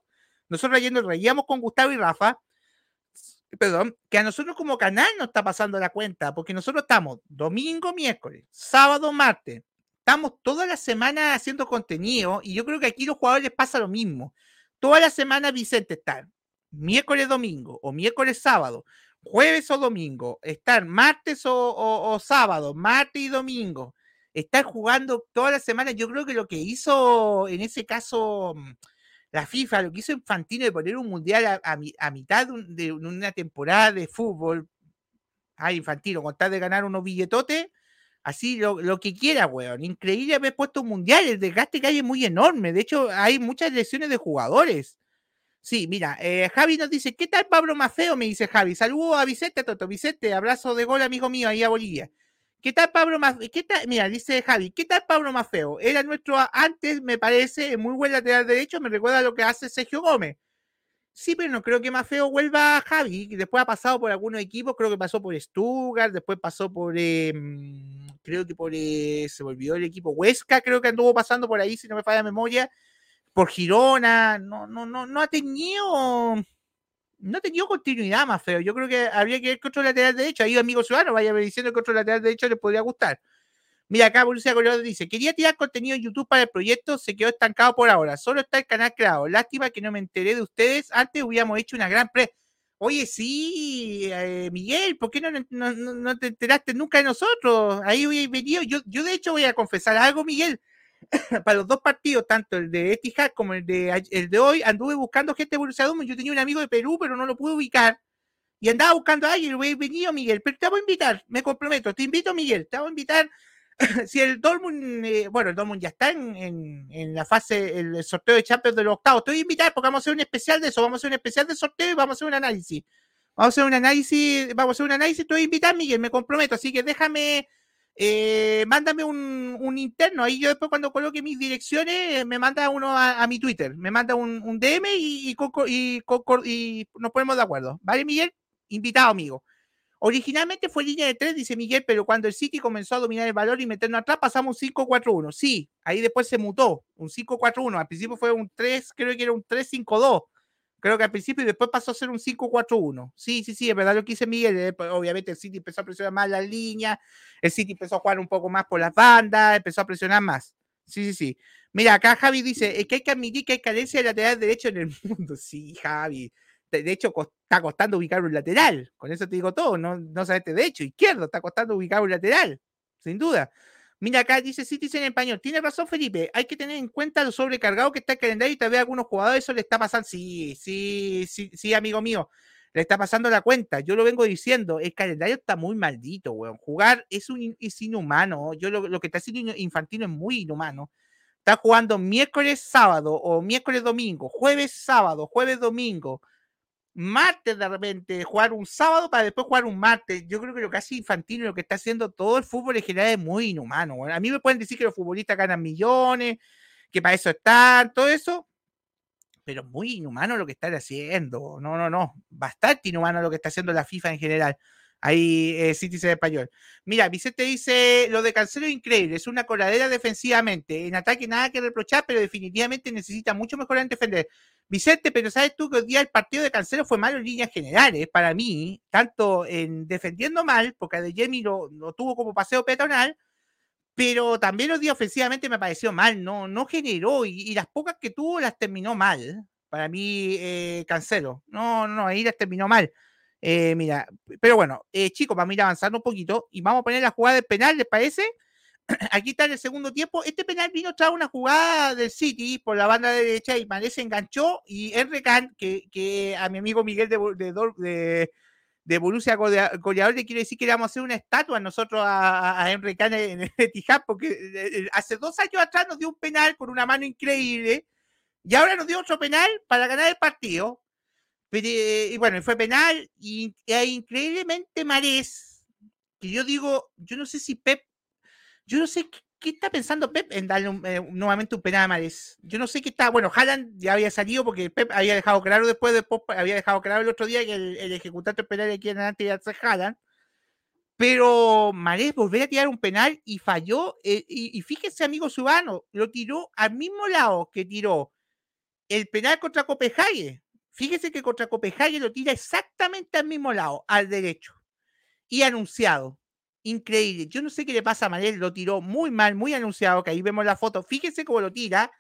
nosotros ayer nos reíamos con Gustavo y Rafa, perdón, que a nosotros como canal nos está pasando la cuenta, porque nosotros estamos domingo, miércoles, sábado, martes, estamos toda la semana haciendo contenido, y yo creo que aquí los jugadores les pasa lo mismo. Toda la semana Vicente está miércoles, domingo, o miércoles, sábado, jueves o domingo, estar martes o, sábado, martes y domingo, estar jugando toda la semana, yo creo que lo que hizo en ese caso mm, la FIFA, lo que hizo Infantino de poner un mundial a, mitad de, una temporada de fútbol, ay, Infantino, con tal de ganar unos billetotes, así lo, que quiera, weón. Increíble haber puesto un mundial, el desgaste que hay es muy enorme. De hecho, hay muchas lesiones de jugadores. Sí, mira, eh, Javi nos dice, ¿qué tal Pablo Mafeo? Me dice Javi. Saludos a Vicente, Toto. Vicente, abrazo de gol, amigo mío, ahí a Bolivia. ¿Qué tal Pablo Mafeo? ¿Qué tal? Mira, dice Javi, ¿qué tal Pablo Mafeo? Era nuestro antes, me parece, muy buen lateral derecho, me recuerda lo que hace Sergio Gómez. Sí, pero no creo que Mafeo vuelva a Javi. Después ha pasado por algunos equipos, creo que pasó por Stuttgart, después pasó por, em, creo que por, eh, se volvió el equipo Huesca, creo que anduvo pasando por ahí, si no me falla la memoria por Girona, no, no, no, no ha tenido, no ha tenido continuidad más feo. Yo creo que habría que ver que otro lateral derecho, ahí amigo ciudadano, vaya diciendo que otro lateral derecho le podría gustar. Mira, acá Borussia Colorado dice, quería tirar contenido en YouTube para el proyecto, se quedó estancado por ahora, solo está el canal creado. Lástima que no me enteré de ustedes, antes hubiéramos hecho una gran pre... Oye, sí, eh, Miguel, ¿por qué no, no, no, te enteraste nunca de nosotros? Ahí hubiera venido, yo, yo de hecho voy a confesar algo, Miguel, *laughs* para los dos partidos, tanto el de Etihad como el de, el de hoy, anduve buscando gente de Borussia Dortmund. Yo tenía un amigo de Perú, pero no lo pude ubicar. Y andaba buscando a alguien, he venido Miguel, pero te voy a invitar, me comprometo, te invito Miguel, te voy a invitar. *laughs* si el Dortmund, eh, bueno, el Dortmund ya está en, en, la fase, el sorteo de Champions de los octavos, te voy a invitar porque vamos a hacer un especial de eso, vamos a hacer un especial de sorteo y vamos a hacer un análisis. Vamos a hacer un análisis, vamos a hacer un análisis, te voy a invitar Miguel, me comprometo, así que déjame eh, mándame un, interno. Ahí yo después cuando coloque mis direcciones, me manda uno a, mi Twitter, me manda un, DM y, y, nos ponemos de acuerdo. ¿Vale, Miguel? Invitado, amigo. Originalmente fue línea de 3, dice Miguel, pero cuando el City comenzó a dominar el valor y meternos atrás, pasamos un 5-4-1. Sí, ahí después se mutó, un 5-4-1. Al principio fue un 3, creo que era un 3-5-2. Creo que al principio y después pasó a ser un 5-4-1. Sí, sí, sí, es verdad lo que dice Miguel. eh, pues, Obviamente el City empezó a presionar más las líneas, el City empezó a jugar un poco más por las bandas, empezó a presionar más. Sí, sí, sí. Mira, acá Javi dice, es que hay que admitir que hay carencia de lateral derecho en el *laughs* mundo. Sí, Javi. De hecho, está costando ubicar un lateral. Con eso te digo todo. No, no sabes de derecho, izquierdo. Está costando ubicar un lateral. Sin duda. Mira, acá dice Citizen en español. Tiene razón, Felipe. Hay que tener en cuenta lo sobrecargado que está el calendario y tal vez a algunos jugadores eso le está pasando. Sí, sí, sí, sí, amigo mío. Le está pasando la cuenta. Yo lo vengo diciendo. El calendario está muy maldito, weón. Jugar es, un, es inhumano. Yo lo, lo que está haciendo Infantino es muy inhumano. Está jugando miércoles, sábado o miércoles, domingo, jueves, sábado, jueves, domingo, martes de repente, jugar un sábado para después jugar un martes. Yo creo que lo Infantino y lo que está haciendo todo el fútbol en general es muy inhumano. A mí me pueden decir que los futbolistas ganan millones, que para eso están, todo eso, pero muy inhumano lo que están haciendo. No, no, no. Bastante inhumano lo que está haciendo la FIFA en general. Ahí eh, Citizen Español. Mira, Vicente dice, lo de Cancelo es increíble, es una coladera defensivamente. En ataque nada que reprochar, pero definitivamente necesita mucho mejorar en defender. Vicente, pero sabes tú que hoy día el partido de Cancelo fue malo en líneas generales, para mí, tanto en defendiendo mal, porque De Jemi lo, lo tuvo como paseo peatonal, pero también los días ofensivamente me pareció mal, no, no generó y, y las pocas que tuvo las terminó mal. Para mí, eh, Cancelo. No, no, ahí las terminó mal. Eh, mira, pero bueno, eh, chicos, vamos a ir avanzando un poquito y vamos a poner la jugada del penal, ¿les parece? *clears throat* Aquí está en el segundo tiempo. Este penal vino tras una jugada del City por la banda derecha y Mané se enganchó y Henry Can, que, que a mi amigo Miguel de, de, de, de Borussia golea- goleador le quiere decir que le vamos a hacer una estatua nosotros a, a Henry Can en el Etihad porque eh, eh, hace dos años atrás nos dio un penal con una mano increíble y ahora nos dio otro penal para ganar el partido. Pero, eh, y bueno, fue penal y, e increíblemente Marés, que yo digo, yo no sé si Pep, yo no sé qué, está pensando Pep en darle un- eh, nuevamente un penal a Marés. Yo no sé qué está, bueno, Haaland ya había salido porque Pep había dejado claro después, después había dejado claro el otro día que el, ejecutante penal aquí en adelante iba a ser Haaland. Pero Marés volvió a tirar un penal y falló. eh, y, y fíjese, amigo Subano, lo tiró al mismo lado que tiró el penal contra Copenhague. Fíjese que contra Copenhague lo tira exactamente al mismo lado, al derecho. Y anunciado. Increíble. Yo no sé qué le pasa a Manel, lo tiró muy mal, muy anunciado, que ahí vemos la foto. Fíjese cómo lo tira.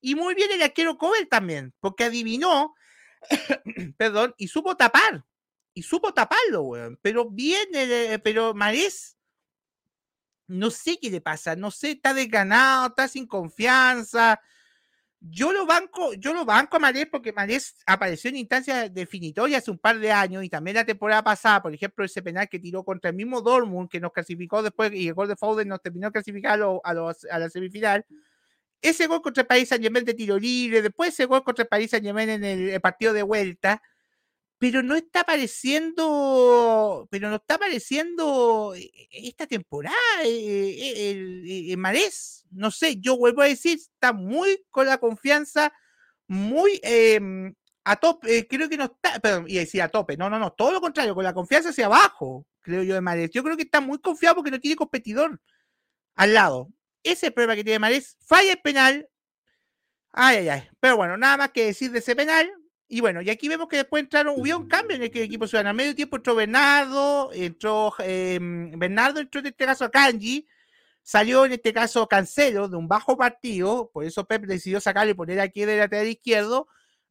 Y muy bien el arquero Cobel también, porque adivinó, *coughs* perdón, y supo tapar. Y supo taparlo, weón. Pero bien, el- pero Marés, no sé qué le pasa, no sé, está desganado, está sin confianza. Yo lo banco, yo lo banco a Marés porque Marés apareció en instancias definitorias hace un par de años y también la temporada pasada, por ejemplo, ese penal que tiró contra el mismo Dortmund que nos clasificó después y el gol de Foden nos terminó de clasificar a, lo- a los- a la semifinal. Ese gol contra el País Saint Germain de tiro libre, después ese gol contra el País Saint Germain en el partido de vuelta, pero no está apareciendo, pero no está apareciendo eh, esta temporada eh, eh, el, el- Marés. No sé, yo vuelvo a decir, está muy con la confianza, muy em, a tope, eh, creo que no está, perdón, y decir a tope, no, no, no, todo lo contrario, con la confianza hacia abajo, creo yo de Marés. Yo creo que está muy confiado porque no tiene competidor al lado. Ese es el problema que tiene Marés. Falla el penal. Ay, ay, ay. Pero bueno, nada más que decir de ese penal. Y bueno, y aquí vemos que después entraron, hubo un cambio en el que equipo ciudadano. A medio tiempo entró Bernardo, entró eh, Bernardo, entró en este caso a Kanji, salió en este caso Cancelo de un bajo partido, por eso Pep decidió sacarle y poner aquí de lateral izquierdo.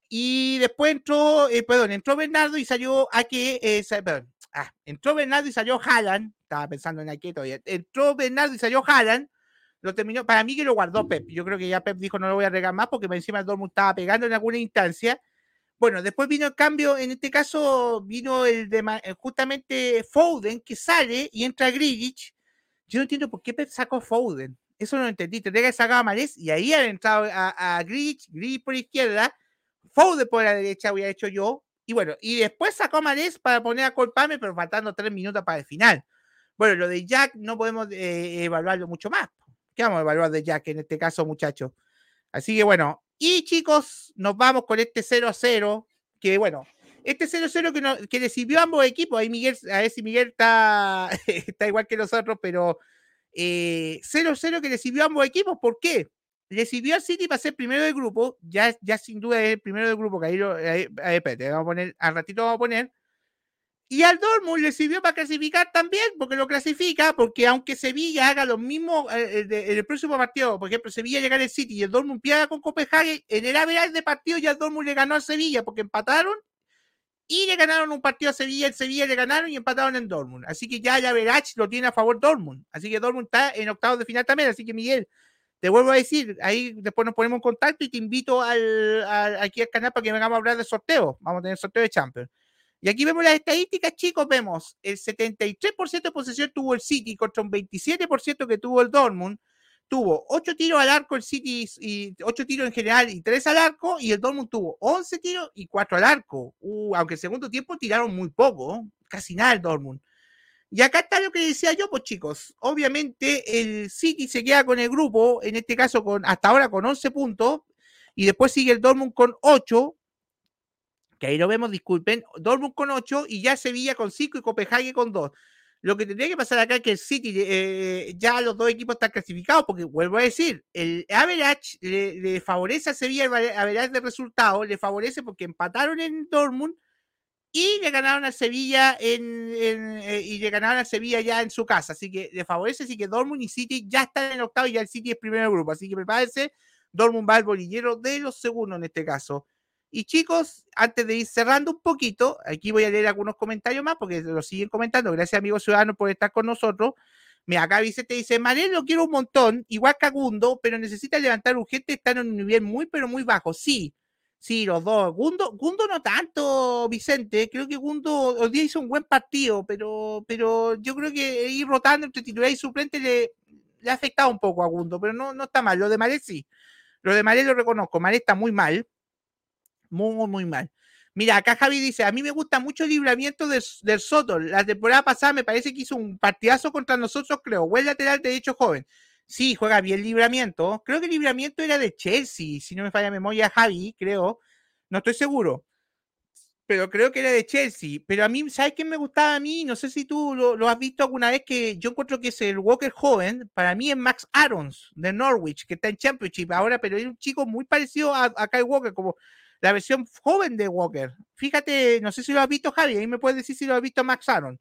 Y después entró, eh, perdón, entró Bernardo y salió aquí, eh, sa- perdón, ah, entró Bernardo y salió Haaland, estaba pensando en aquí todavía, entró Bernardo y salió Haaland, lo terminó, para mí que lo guardó Pep, yo creo que ya Pep dijo no lo voy a regar más porque encima el Dortmund estaba pegando en alguna instancia, bueno, después vino el cambio, en este caso vino el de eh, justamente Foden que sale y entra Grilich. Yo no entiendo por qué sacó Foden. Eso no lo entendí. Tendría que sacar a Marés y ahí han entrado a, a Grilich, Grilich por izquierda, Foden por la derecha, había hecho yo. Y bueno, y después sacó a Marés para poner a Colpame, pero faltando tres minutos para el final. Bueno, lo de Jack no podemos eh, evaluarlo mucho más. ¿Qué vamos a evaluar de Jack en este caso, muchachos? Así que bueno, y chicos, nos vamos con este 0 a 0, que bueno, este 0 a 0 que, que a ambos equipos, ahí Miguel, a ver si Miguel está, *laughs* está igual que nosotros, pero eh, 0 a 0 que a ambos equipos, ¿por qué? recibió al City para ser primero del grupo, ya, ya sin duda es el primero del grupo, que ahí, lo, ahí, espérate, vamos a poner, al ratito vamos a poner. Y al Dortmund le sirvió para clasificar también, porque lo clasifica, porque aunque Sevilla haga lo mismo eh, en el próximo partido, por ejemplo, Sevilla llega al City y el Dortmund pierda con Copenhagen, en el average de partido ya el Dortmund le ganó a Sevilla, porque empataron y le ganaron un partido a Sevilla, el Sevilla le ganaron y empataron en Dortmund. Así que ya el Verach lo tiene a favor Dortmund. Así que Dortmund está en octavos de final también. Así que Miguel, te vuelvo a decir, ahí después nos ponemos en contacto y te invito al, aquí al canal para que vengamos a hablar de sorteo. Vamos a tener sorteo de Champions. Y aquí vemos las estadísticas, chicos, vemos el 73% de posesión tuvo el City contra un 27% que tuvo el Dortmund tuvo 8 tiros al arco el City y 8 tiros en general y 3 al arco y el Dortmund tuvo 11 tiros y 4 al arco. Uh, aunque el segundo tiempo tiraron muy poco, casi nada el Dortmund. Y acá está lo que decía yo, pues chicos, obviamente el City se queda con el grupo, en este caso con hasta ahora con 11 puntos y después sigue el Dortmund con 8 ahí lo vemos, disculpen, Dortmund con 8 y ya Sevilla con 5 y Copenhague con 2. Lo que tendría que pasar acá es que el City, eh, ya los dos equipos están clasificados, porque vuelvo a decir, el average le, favorece a Sevilla el average de resultados, le favorece porque empataron en Dortmund y le ganaron a Sevilla en, eh, y le ganaron a Sevilla ya en su casa. Así que le favorece, así que Dortmund y City ya están en octavo y ya el City es primero grupo. Así que prepárense, Dortmund va al bolillero de los segundos en este caso. Y chicos, antes de ir cerrando un poquito, aquí voy a leer algunos comentarios más porque lo siguen comentando. Gracias, amigos ciudadanos, por estar con nosotros. Mira, acá Vicente dice, Manel lo quiero un montón, igual que Gundo, pero necesita levantar urgente, están en un nivel muy, pero muy bajo. Sí, sí, los dos. Gundo, Gundo no tanto, Vicente. Creo que Gundo hoy día hizo un buen partido, pero, pero yo creo que ir rotando entre titular y suplente le, ha afectado un poco a Gundo, pero no, no está mal. Lo de Maré sí. Lo de Maré lo reconozco. Maré está muy mal muy, muy mal. Mira, acá Javi dice, a mí me gusta mucho el libramiento del, Soto. La temporada pasada me parece que hizo un partidazo contra nosotros, creo. Buen lateral derecho joven. Sí, juega bien libramiento. Creo que el libramiento era de Chelsea, si no me falla memoria, Javi, creo. No estoy seguro. Pero creo que era de Chelsea. Pero a mí, ¿sabes qué me gustaba a mí? No sé si tú lo, has visto alguna vez, que yo encuentro que es el Walker joven. Para mí es Max Arons, de Norwich, que está en Championship ahora, pero es un chico muy parecido a, a Kyle Walker, como la versión joven de Walker. Fíjate, no sé si lo has visto, Javi, ahí me puedes decir si lo has visto Max Aaron.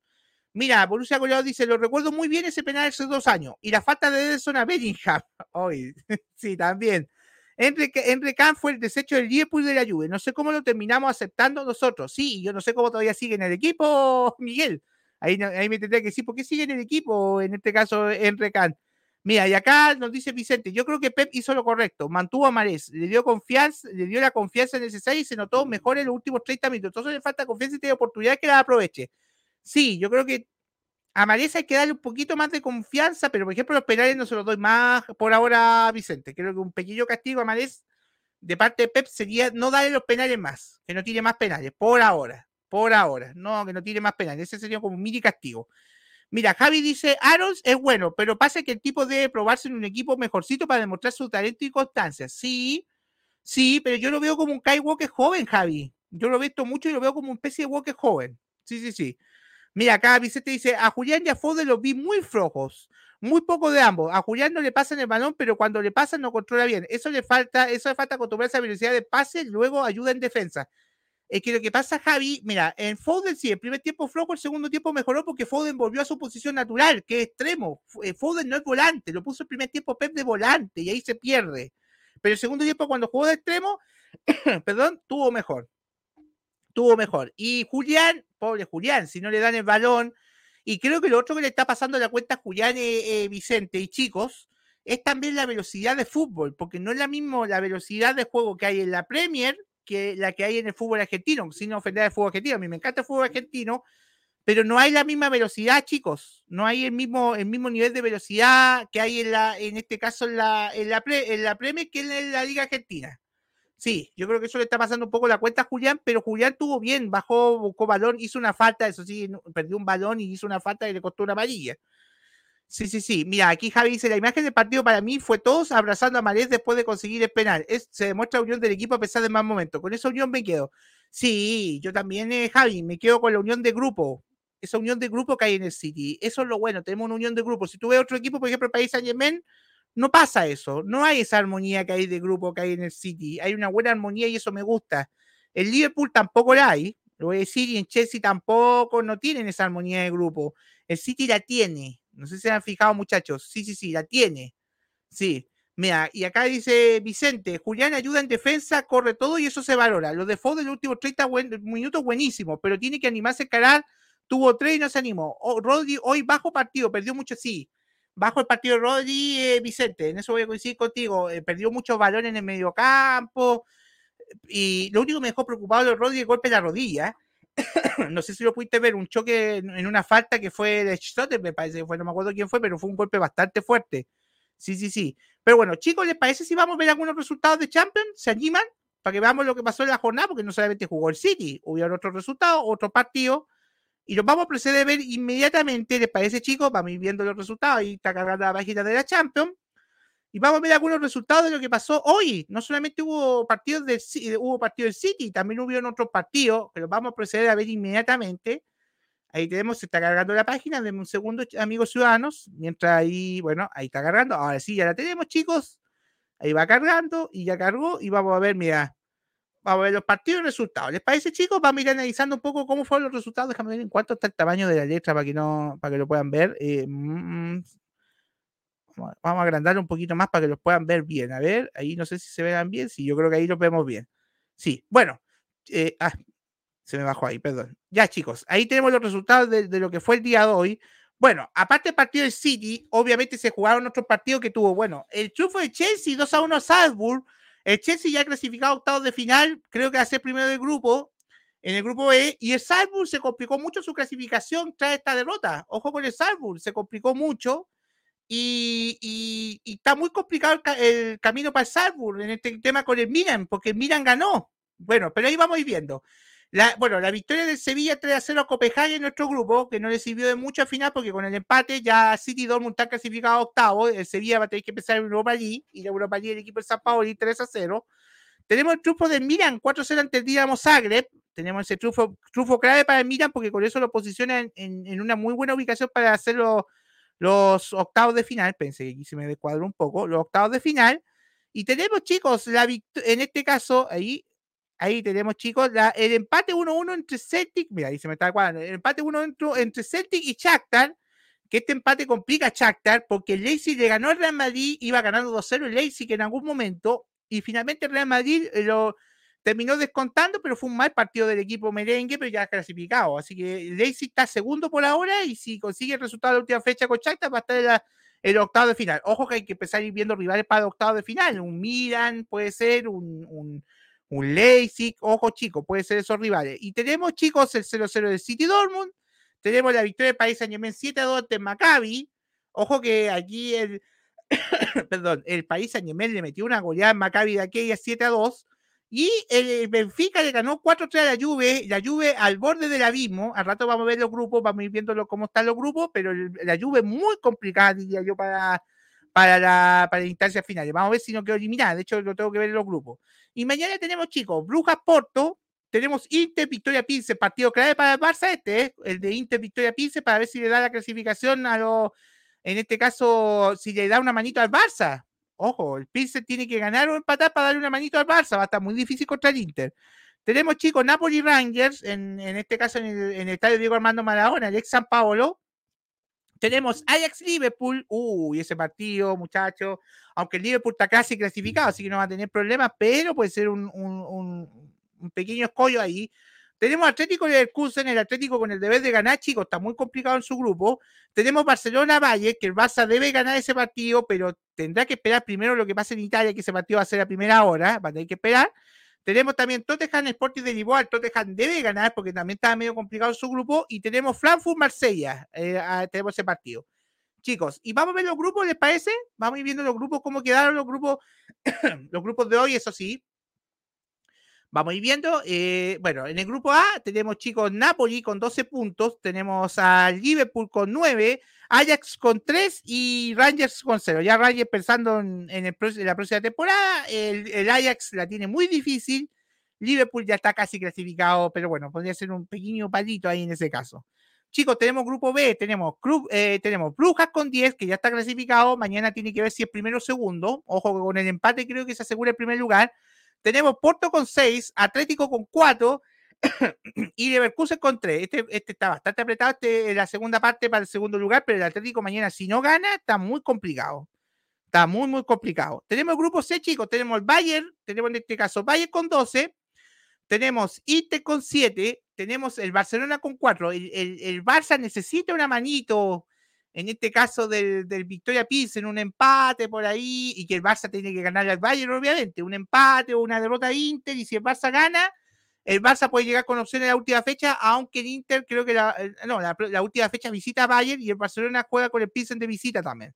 Mira, Borussia Goleado dice, lo recuerdo muy bien ese penal hace dos años. Y la falta de Ederson a Bellingham. *laughs* *laughs* Sí, también. Henry Kahn fue el desecho del Liverpool de la Juve. No sé cómo lo terminamos aceptando nosotros. Sí, yo no sé cómo todavía sigue en el equipo, *laughs* Miguel. Ahí, ahí me tendría que decir, ¿por qué sigue en el equipo? En este caso, Henry Kahn. Mira, y acá nos dice Vicente, yo creo que Pep hizo lo correcto, mantuvo a Marés, le dio confianza, le dio la confianza necesaria y se notó mejor en los últimos 30 minutos. Entonces le falta confianza y tiene oportunidad que la aproveche. Sí, yo creo que a Marés hay que darle un poquito más de confianza, pero por ejemplo los penales no se los doy más por ahora Vicente. Creo que un pequeño castigo a Marés de parte de Pep sería no darle los penales más, que no tire más penales, por ahora, por ahora, no, que no tire más penales. Ese sería como un mini castigo. Mira, Javi dice, Arons es bueno, pero pasa que el tipo debe probarse en un equipo mejorcito para demostrar su talento y constancia. Sí, sí, pero yo lo veo como un Kai Walker joven, Javi. Yo lo he visto mucho y lo veo como una especie de Walker joven. Sí, sí, sí. Mira, acá Vicente dice, a Julián y a Fode los vi muy flojos, muy poco de ambos. A Julián no le pasan el balón, pero cuando le pasan no controla bien. Eso le falta, eso le falta acostumbrarse a velocidad de pase, luego ayuda en defensa. Es que lo que pasa, Javi, mira, en Foden sí, el primer tiempo flojo, el segundo tiempo mejoró porque Foden volvió a su posición natural, que es extremo. Eh, Foden no es volante, lo puso el primer tiempo Pep de volante y ahí se pierde. Pero el segundo tiempo, cuando jugó de extremo, *coughs* perdón, tuvo mejor. Tuvo mejor. Y Julián, pobre Julián, si no le dan el balón, y creo que lo otro que le está pasando a la cuenta a Julián eh, eh, Vicente y chicos, es también la velocidad de fútbol, porque no es la misma la velocidad de juego que hay en la Premier que la que hay en el fútbol argentino, sin ofender al fútbol argentino. A mí me encanta el fútbol argentino, pero no hay la misma velocidad, chicos. No hay el mismo, el mismo nivel de velocidad que hay en la, en este caso en la, en la, en la Premier que en la Liga Argentina. Sí, yo creo que eso le está pasando un poco la cuenta a Julián, pero Julián tuvo bien, bajó, buscó balón, hizo una falta, eso sí, perdió un balón y hizo una falta y le costó una amarilla. Sí, sí, sí. Mira, aquí Javi dice, la imagen del partido para mí fue todos abrazando a Marés después de conseguir el penal. Se demuestra unión del equipo a pesar de más momentos. Con esa unión me quedo. Sí, yo también, eh, Javi, me quedo con la unión de grupo. Esa unión de grupo que hay en el City. Eso es lo bueno, tenemos una unión de grupo. Si tú ves otro equipo, por ejemplo, el País Saint Germain, No pasa eso, no hay esa armonía que hay de grupo que hay en el City. Hay una buena armonía y eso me gusta. El Liverpool tampoco la hay, lo voy a decir, y en Chelsea tampoco no tienen esa armonía de grupo. El City la tiene. No sé si se han fijado, muchachos. Sí, sí, sí, la tiene. Sí. Mira, y acá dice Vicente, Julián ayuda en defensa, corre todo y eso se valora. Los de Ford del último 30 minutos buenísimo, pero tiene que animarse a encarar. Tuvo tres y no se animó. Rodri hoy bajo partido, perdió mucho, sí. Bajo el partido de Rodri, eh, Vicente, en eso voy a coincidir contigo. Eh, perdió muchos valores en el medio campo. Y lo único que me dejó preocupado de Rodri es el golpe de la rodilla. *coughs* no sé si lo pudiste ver, un choque en una falta que fue de Schotter, me parece fue, no me acuerdo quién fue, pero fue un golpe bastante fuerte. Sí, sí, sí. Pero bueno, chicos, ¿les parece si vamos a ver algunos resultados de Champions? ¿Se animan? Para que veamos lo que pasó en la jornada, porque no solamente jugó el City, hubo otros resultados, otro partido. Y los vamos a proceder a ver inmediatamente, ¿les parece, chicos? Vamos a ir viendo los resultados. Ahí está cargando la página de la Champions. Y vamos a ver algunos resultados de lo que pasó hoy. No solamente hubo partidos del, hubo partidos del City, también hubo otros partidos, los vamos a proceder a ver inmediatamente. Ahí tenemos, se está cargando la página, denme un segundo, amigos ciudadanos, mientras ahí, bueno, ahí está cargando. Ahora sí, ya la tenemos, chicos. Ahí va cargando y ya cargó y vamos a ver, mira, vamos a ver los partidos y resultados. ¿Les parece, chicos? Vamos a ir analizando un poco cómo fueron los resultados. Déjame ver en cuánto está el tamaño de la letra para que no, para que lo puedan ver. Eh, mm, Vamos a agrandar un poquito más para que los puedan ver bien. A ver, ahí no sé si se vean bien. Sí, yo creo que ahí los vemos bien. Sí, bueno. Eh, ah, se me bajó ahí, perdón. Ya, chicos, ahí tenemos los resultados de, lo que fue el día de hoy. Bueno, aparte del partido del City, obviamente se jugaron otros partidos que tuvo. Bueno, el triunfo de Chelsea 2 a 1 a Salzburg. El Chelsea ya ha clasificado octavos de final, creo que va a ser primero del grupo, en el grupo E, y el Salzburg se complicó mucho su clasificación tras esta derrota. Ojo con el Salzburg, se complicó mucho. Y, está muy complicado el, camino para el Salzburg en este tema con el Milan, porque el Milan ganó. Bueno, pero ahí vamos a ir viendo. La, bueno, la victoria del Sevilla 3 a 0 a Copenhague en nuestro grupo, que no le sirvió de mucho al final, porque con el empate ya City y Dortmund están clasificados a octavo. El Sevilla va a tener que empezar en Europa allí, y la Europa allí el equipo de San Paolo 3 a 0. Tenemos el triunfo del Milan 4 a 0 ante el Dinamo Zagreb. Tenemos ese triunfo, triunfo clave para el Milan, porque con eso lo posiciona en, en una muy buena ubicación para hacerlo los octavos de final, pensé que aquí se me descuadró un poco, los octavos de final, y tenemos chicos, la en este caso, ahí, ahí tenemos chicos, el empate 1-1 entre Celtic, mira, ahí se me está cuadrando, el empate 1 entre, Celtic y Shakhtar, que este empate complica a Shakhtar, porque el Leipzig le ganó al Real Madrid, iba ganando 2-0 el Leipzig en algún momento, y finalmente el Real Madrid lo terminó descontando, pero fue un mal partido del equipo merengue, pero ya clasificado. Así que Leipzig está segundo por ahora y si consigue el resultado de la última fecha con Shakhtar va a estar en, el octavo de final. Ojo que hay que empezar a ir viendo rivales para el octavo de final. Un Milan puede ser, un, un, un ojo chicos, puede ser esos rivales. Y tenemos chicos el 0-0 de City Dortmund, tenemos la victoria de País Saint 7-2 de Maccabi. Ojo que aquí el, *coughs* perdón, el País Saint le metió una goleada en Maccabi de aquella 7-2 y el Benfica le ganó 4-3 a la Juve, la Juve al borde del abismo. Al rato vamos a ver los grupos, vamos a ir viendo cómo están los grupos, pero la Juve muy complicada, diría yo, para, para, la, para instancia final. Vamos a ver si no quedó eliminada. De hecho, lo tengo que ver en los grupos. Y mañana tenemos, chicos, Brujas Porto, tenemos Inter Victoria Pince, partido clave para el Barça este, ¿eh? el de Inter Victoria Pince, para ver si le da la clasificación a los, en este caso, si le da una manito al Barça Ojo, el Pilsen tiene que ganar o empatar para darle una manito al Barça. Va a estar muy difícil contra el Inter. Tenemos, chicos, Napoli Rangers, en, este caso en el, estadio Diego Armando Maradona, el ex San Paolo. Tenemos Ajax Liverpool. Uy, ese partido, muchachos. Aunque el Liverpool está casi clasificado, así que no va a tener problemas, pero puede ser un, un pequeño escollo ahí. Tenemos Atlético Leverkusen, el Atlético con el deber de ganar, chicos, está muy complicado en su grupo. Tenemos Barcelona Valle, que el Barça debe ganar ese partido, pero tendrá que esperar primero lo que pase en Italia, que ese partido va a ser a primera hora, va a tener que esperar. Tenemos también Tottenham Sporting de Lisboa, Tottenham debe ganar porque también está medio complicado en su grupo. Y tenemos Frankfurt Marsella, eh, ah, tenemos ese partido. Chicos, y vamos a ver los grupos, ¿les parece? Vamos a ir viendo los grupos, cómo quedaron los grupos, *coughs* los grupos de hoy, eso sí. Vamos a ir viendo. Eh, bueno, en el grupo A tenemos chicos Napoli con 12 puntos, tenemos a Liverpool con 9, Ajax con 3 y Rangers con 0. Ya Rangers pensando en, la próxima temporada, el, Ajax la tiene muy difícil. Liverpool ya está casi clasificado, pero bueno, podría ser un pequeño palito ahí en ese caso. chicos, tenemos grupo B, tenemos, club, eh, tenemos Brujas con 10, que ya está clasificado. Mañana tiene que ver si es primero o segundo. Ojo que con el empate creo que se asegura el primer lugar. Tenemos Porto con 6, Atlético con 4 *coughs* y Leverkusen con 3. Este, este está bastante apretado este, la segunda parte para el segundo lugar, pero el Atlético mañana, si no gana, está muy complicado. Está muy, muy complicado. Tenemos el grupo C, chicos. Tenemos el Bayern, tenemos en este caso Bayern con 12, tenemos Inter con 7, tenemos el Barcelona con 4. El, el, Barça necesita una manito, en este caso del, del Victoria en un empate por ahí, y que el Barça tiene que ganar al Bayern, obviamente. Un empate o una derrota de Inter, y si el Barça gana, el Barça puede llegar con opciones a la última fecha, aunque el Inter creo que la, no, la, la, última fecha visita a Bayern y el Barcelona juega con el Pilsen de visita también.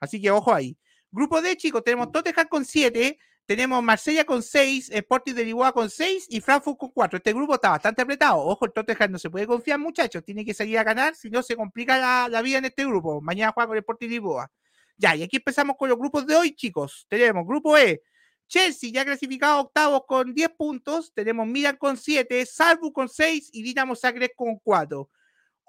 Así que ojo ahí. Grupo D, chicos, tenemos Tottenham con 7, tenemos Marsella con 6, Sporting de Lisboa con 6 y Frankfurt con 4. Este grupo está bastante apretado. Ojo, el Tottenham no se puede confiar, muchachos. Tiene que salir a ganar, si no se complica la, vida en este grupo. Mañana juega con Sporting de Lisboa. Ya, y aquí empezamos con los grupos de hoy, chicos. Tenemos grupo E, Chelsea ya clasificado octavos con 10 puntos. Tenemos Milan con 7, Salvo con 6 y Dinamo Zagreb con 4.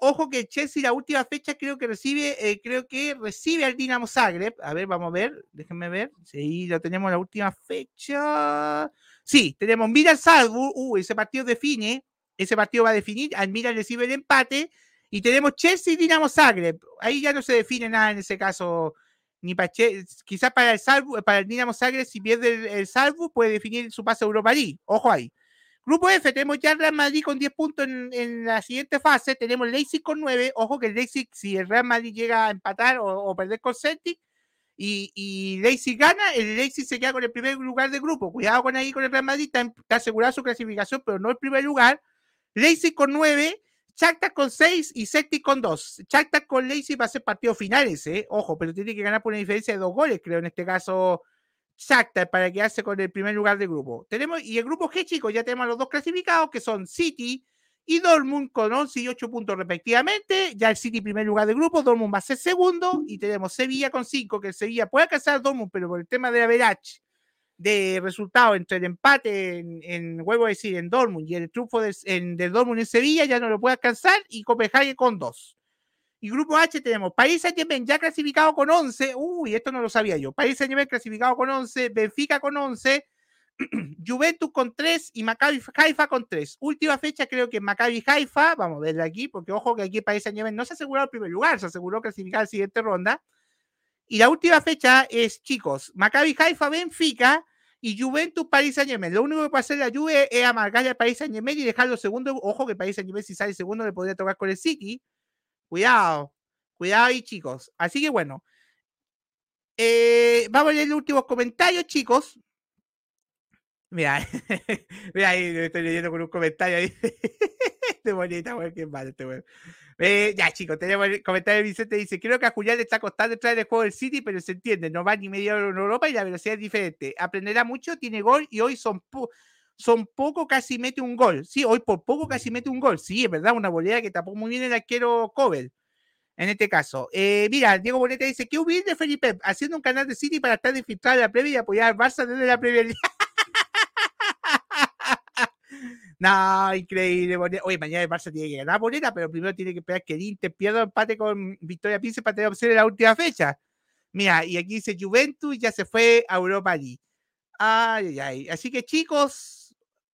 Ojo que Chelsea la última fecha creo que recibe, eh, creo que recibe al Dinamo Zagreb. A ver, vamos a ver, déjenme ver. Sí, lo tenemos la última fecha. Sí, tenemos Milan Salvo. Uh, ese partido define. Ese partido va a definir. Al Milan recibe el empate. Y tenemos Chelsea y Dinamo Zagreb. Ahí ya no se define nada en ese caso. Ni para quizás para el Salvo, para el Dinamo Zagreb, si pierde el, el Salvo, puede definir su paso a Europa League. Ojo ahí. Grupo F, tenemos ya Real Madrid con 10 puntos en, la siguiente fase. Tenemos Leipzig con 9. Ojo que el Leipzig, si el Real Madrid llega a empatar o, perder con Celtic y, y Leipzig gana, el Leipzig se queda con el primer lugar del grupo. Cuidado con ahí con el Real Madrid, está, está asegurada su clasificación, pero no el primer lugar. Leipzig con 9. Shakhtar con 6 y Celtic con 2. Shakhtar con Leipzig va a ser partido finales, ¿eh? Ojo, pero tiene que ganar por una diferencia de dos goles, creo, en este caso exacta para quedarse con el primer lugar del grupo. Tenemos, y el grupo G, chicos, ya tenemos los dos clasificados, que son City y Dortmund con 11 y 8 puntos respectivamente. Ya el City primer lugar del grupo, Dortmund va a ser segundo, y tenemos Sevilla con 5, que el Sevilla puede alcanzar a Dortmund, pero por el tema de la Verach, de resultado entre el empate en, en vuelvo a decir, en Dortmund y el triunfo de, en, de Dortmund en Sevilla, ya no lo puede alcanzar, y Copenhague con 2. Y grupo H tenemos País Saint-Germain ya clasificado con 11. Uy, esto no lo sabía yo. País Saint-Germain clasificado con 11. Benfica con 11. *clears throat* Juventus con 3 y Maccabi Haifa con 3. Última fecha creo que Maccabi Haifa, vamos a verla aquí, porque ojo que aquí País Saint-Germain no se aseguró el primer lugar, se aseguró clasificar la siguiente ronda. Y la última fecha es, chicos, Maccabi Haifa, Benfica y Juventus País Saint-Germain. Lo único que puede hacer la Juve es amargarle al País Saint-Germain y dejarlo segundo. Ojo que País Saint-Germain si sale segundo le podría tocar con el City Cuidado, cuidado ahí, chicos. Así que bueno, eh, vamos a leer los últimos comentarios, chicos. Mira, *laughs* mira ahí, estoy leyendo con un comentario ahí. *laughs* este bonita, qué mal este güey. Eh, ya, chicos, tenemos el comentario de Vicente. Dice: Creo que a Julián le está costando entrar en el juego del City, pero se entiende, no va ni medio en Europa y la velocidad es diferente. Aprenderá mucho, tiene gol y hoy son, son poco, casi mete un gol. Sí, hoy por poco casi mete un gol. Sí, es verdad, una volea que tapó muy bien el arquero Cobel. En este caso, eh, mira, Diego Boneta dice: Qué humilde Felipe, haciendo un canal de City para estar infiltrado en la previa y apoyar al Barça desde la previa. *laughs* no, increíble. Oye, mañana el Barça tiene que ganar Boneta, pero primero tiene que esperar que el Inter pierda empate con Victoria Pince para tener opción en la última fecha. Mira, y aquí dice Juventus ya se fue a Europa League. Ay, ay, ay. Así que chicos,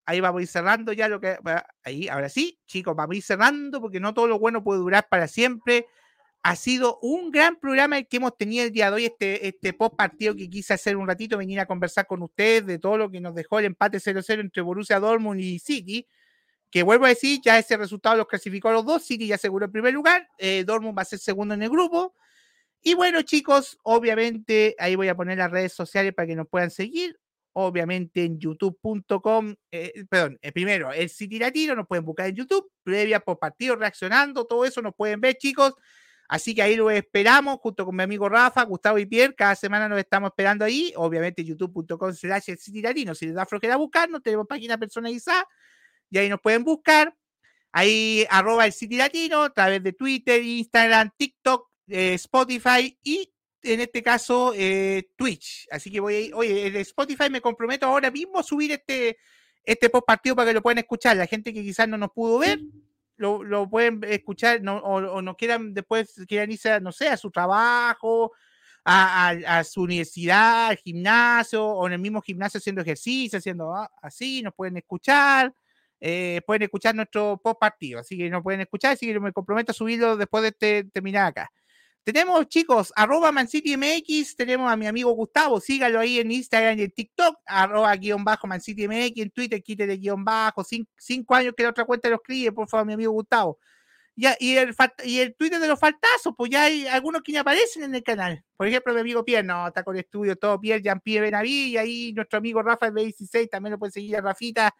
ahí vamos a ir cerrando ya lo que. Ahí, ahora sí, chicos, vamos a ir cerrando porque no todo lo bueno puede durar para siempre. Ha sido un gran programa el que hemos tenido el día de hoy, este, este post partido que quise hacer un ratito, venir a conversar con ustedes de todo lo que nos dejó el empate 0-0 entre Borussia Dortmund y City. Que vuelvo a decir, ya ese resultado los clasificó a los dos. City ya aseguró el primer lugar. Eh, Dortmund va a ser segundo en el grupo. Y bueno, chicos, obviamente ahí voy a poner las redes sociales para que nos puedan seguir obviamente en youtube.com, eh, perdón, eh, primero el City Latino, nos pueden buscar en YouTube, previa por partido reaccionando, todo eso nos pueden ver, chicos. Así que ahí lo esperamos junto con mi amigo Rafa, Gustavo y Pierre. Cada semana nos estamos esperando ahí. Obviamente, youtube.com slash el City Latino. Si les da flojera buscarnos, tenemos página personalizada y ahí nos pueden buscar. Ahí arroba el City Latino a través de Twitter, Instagram, TikTok, eh, Spotify y en este caso eh, Twitch. Así que voy a, oye, el Spotify me comprometo ahora mismo a subir este, este post partido para que lo puedan escuchar. La gente que quizás no nos pudo ver, lo, lo pueden escuchar no, o, o, no quieran después, quieran irse, no sé, a su trabajo, a, a, a, su universidad, al gimnasio, o en el mismo gimnasio haciendo ejercicio, haciendo ah, así, nos pueden escuchar. Eh, pueden escuchar nuestro post partido, así que no pueden escuchar, así que me comprometo a subirlo después de este, terminar acá. Tenemos, chicos, arroba MancityMX, tenemos a mi amigo Gustavo, sígalo ahí en Instagram y en TikTok, arroba guion bajo MancityMX, en Twitter, quítale guion bajo, cinco, años que la otra cuenta lo escribe, por favor, mi amigo Gustavo. Ya, y, el, Twitter de los faltazos, pues ya hay algunos que ni aparecen en el canal. Por ejemplo, mi amigo Pierre, no, está con estudio todo, Pierre, Jean-Pierre Benaví, y ahí nuestro amigo Rafa B16, también lo pueden seguir a Rafita.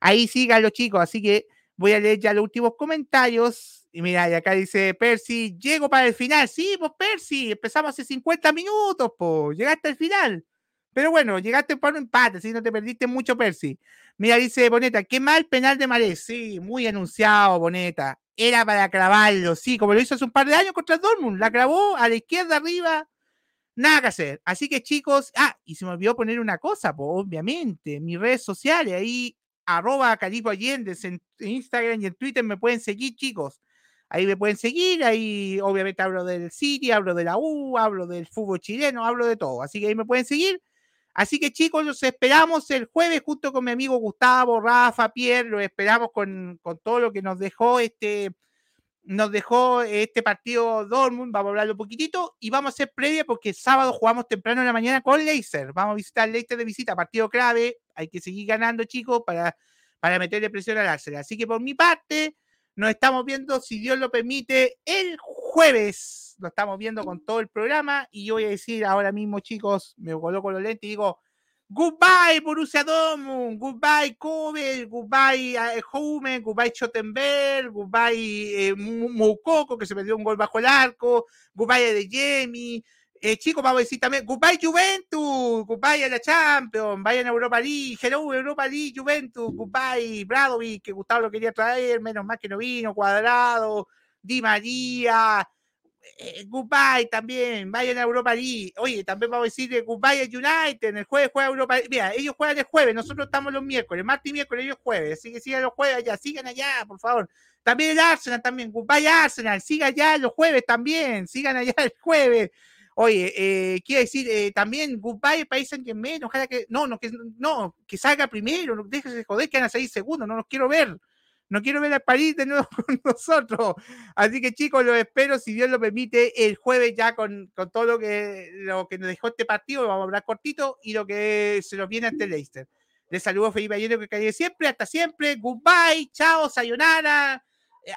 Ahí síganlo, chicos, así que voy a leer ya los últimos comentarios. Y mira, y acá dice Percy, llego para el final. Sí, pues Percy, empezamos hace 50 minutos, pues, llegaste al final. Pero bueno, llegaste por un empate, si no te perdiste mucho, Percy. Mira, dice Boneta, qué mal penal de Marés. Sí, muy anunciado, Boneta. Era para clavarlo, sí, como lo hizo hace un par de años contra Dortmund. La clavó a la izquierda arriba, nada que hacer. Así que chicos, ah, y se me olvidó poner una cosa, pues, obviamente, mis redes sociales, ahí, arroba Calipo Allende, en Instagram y en Twitter me pueden seguir, chicos. Ahí me pueden seguir, ahí obviamente hablo del City, hablo de la U, hablo del fútbol chileno, hablo de todo. Así que ahí me pueden seguir. Así que chicos, los esperamos el jueves junto con mi amigo Gustavo, Rafa, Pierre, los esperamos con, con todo lo que nos dejó este, nos dejó este partido Dortmund, vamos a hablarlo un poquitito y vamos a hacer previa porque sábado jugamos temprano en la mañana con Leicester, vamos a visitar Leicester de visita, partido clave, hay que seguir ganando chicos para, para meterle presión al Arsenal. Así que por mi parte, nos estamos viendo, si Dios lo permite, el jueves. Lo estamos viendo con todo el programa. Y yo voy a decir ahora mismo, chicos, me coloco los lentes y digo: Goodbye, Borussia Dortmund. Goodbye, Kobe. Goodbye, Hume. Goodbye, Schottenberg. Goodbye, eh, Moukoko, que se perdió un gol bajo el arco. Goodbye, De Jemi. Eh, chicos, vamos a decir también, goodbye Juventus, goodbye a la Champions, vayan a Europa League, hello Europa League, Juventus, goodbye Bradovic, que Gustavo lo quería traer, menos mal que no vino, Cuadrado, Di María, eh, goodbye también, vayan a Europa League. Oye, también vamos a decir goodbye a United, el jueves juega Europa League. Mira, ellos juegan el jueves, nosotros estamos los miércoles, martes y miércoles, ellos jueves, así que sigan los jueves allá, sigan allá, por favor. También el Arsenal, también, goodbye Arsenal, sigan allá los jueves también, sigan allá el jueves. Oye, eh, decir, eh, también goodbye País Saint Germain, ojalá que, no, no, que, no, que salga primero, déjese joder que van a salir segundos, no los quiero ver, no quiero ver al París de nuevo *laughs* con nosotros. Así que chicos, los espero, si Dios lo permite, el jueves ya con, con todo lo que, lo que nos dejó este partido, vamos a hablar cortito, y lo que se nos viene ante Leicester. Les saludo Felipe Ayero, que cae siempre, hasta siempre, goodbye, chao, sayonara.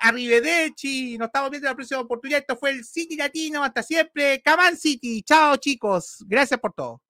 Arrivederci, nos estamos viendo en la próxima oportunidad. Esto fue el City Latino. Hasta siempre. Caman City. Chao, chicos. Gracias por todo.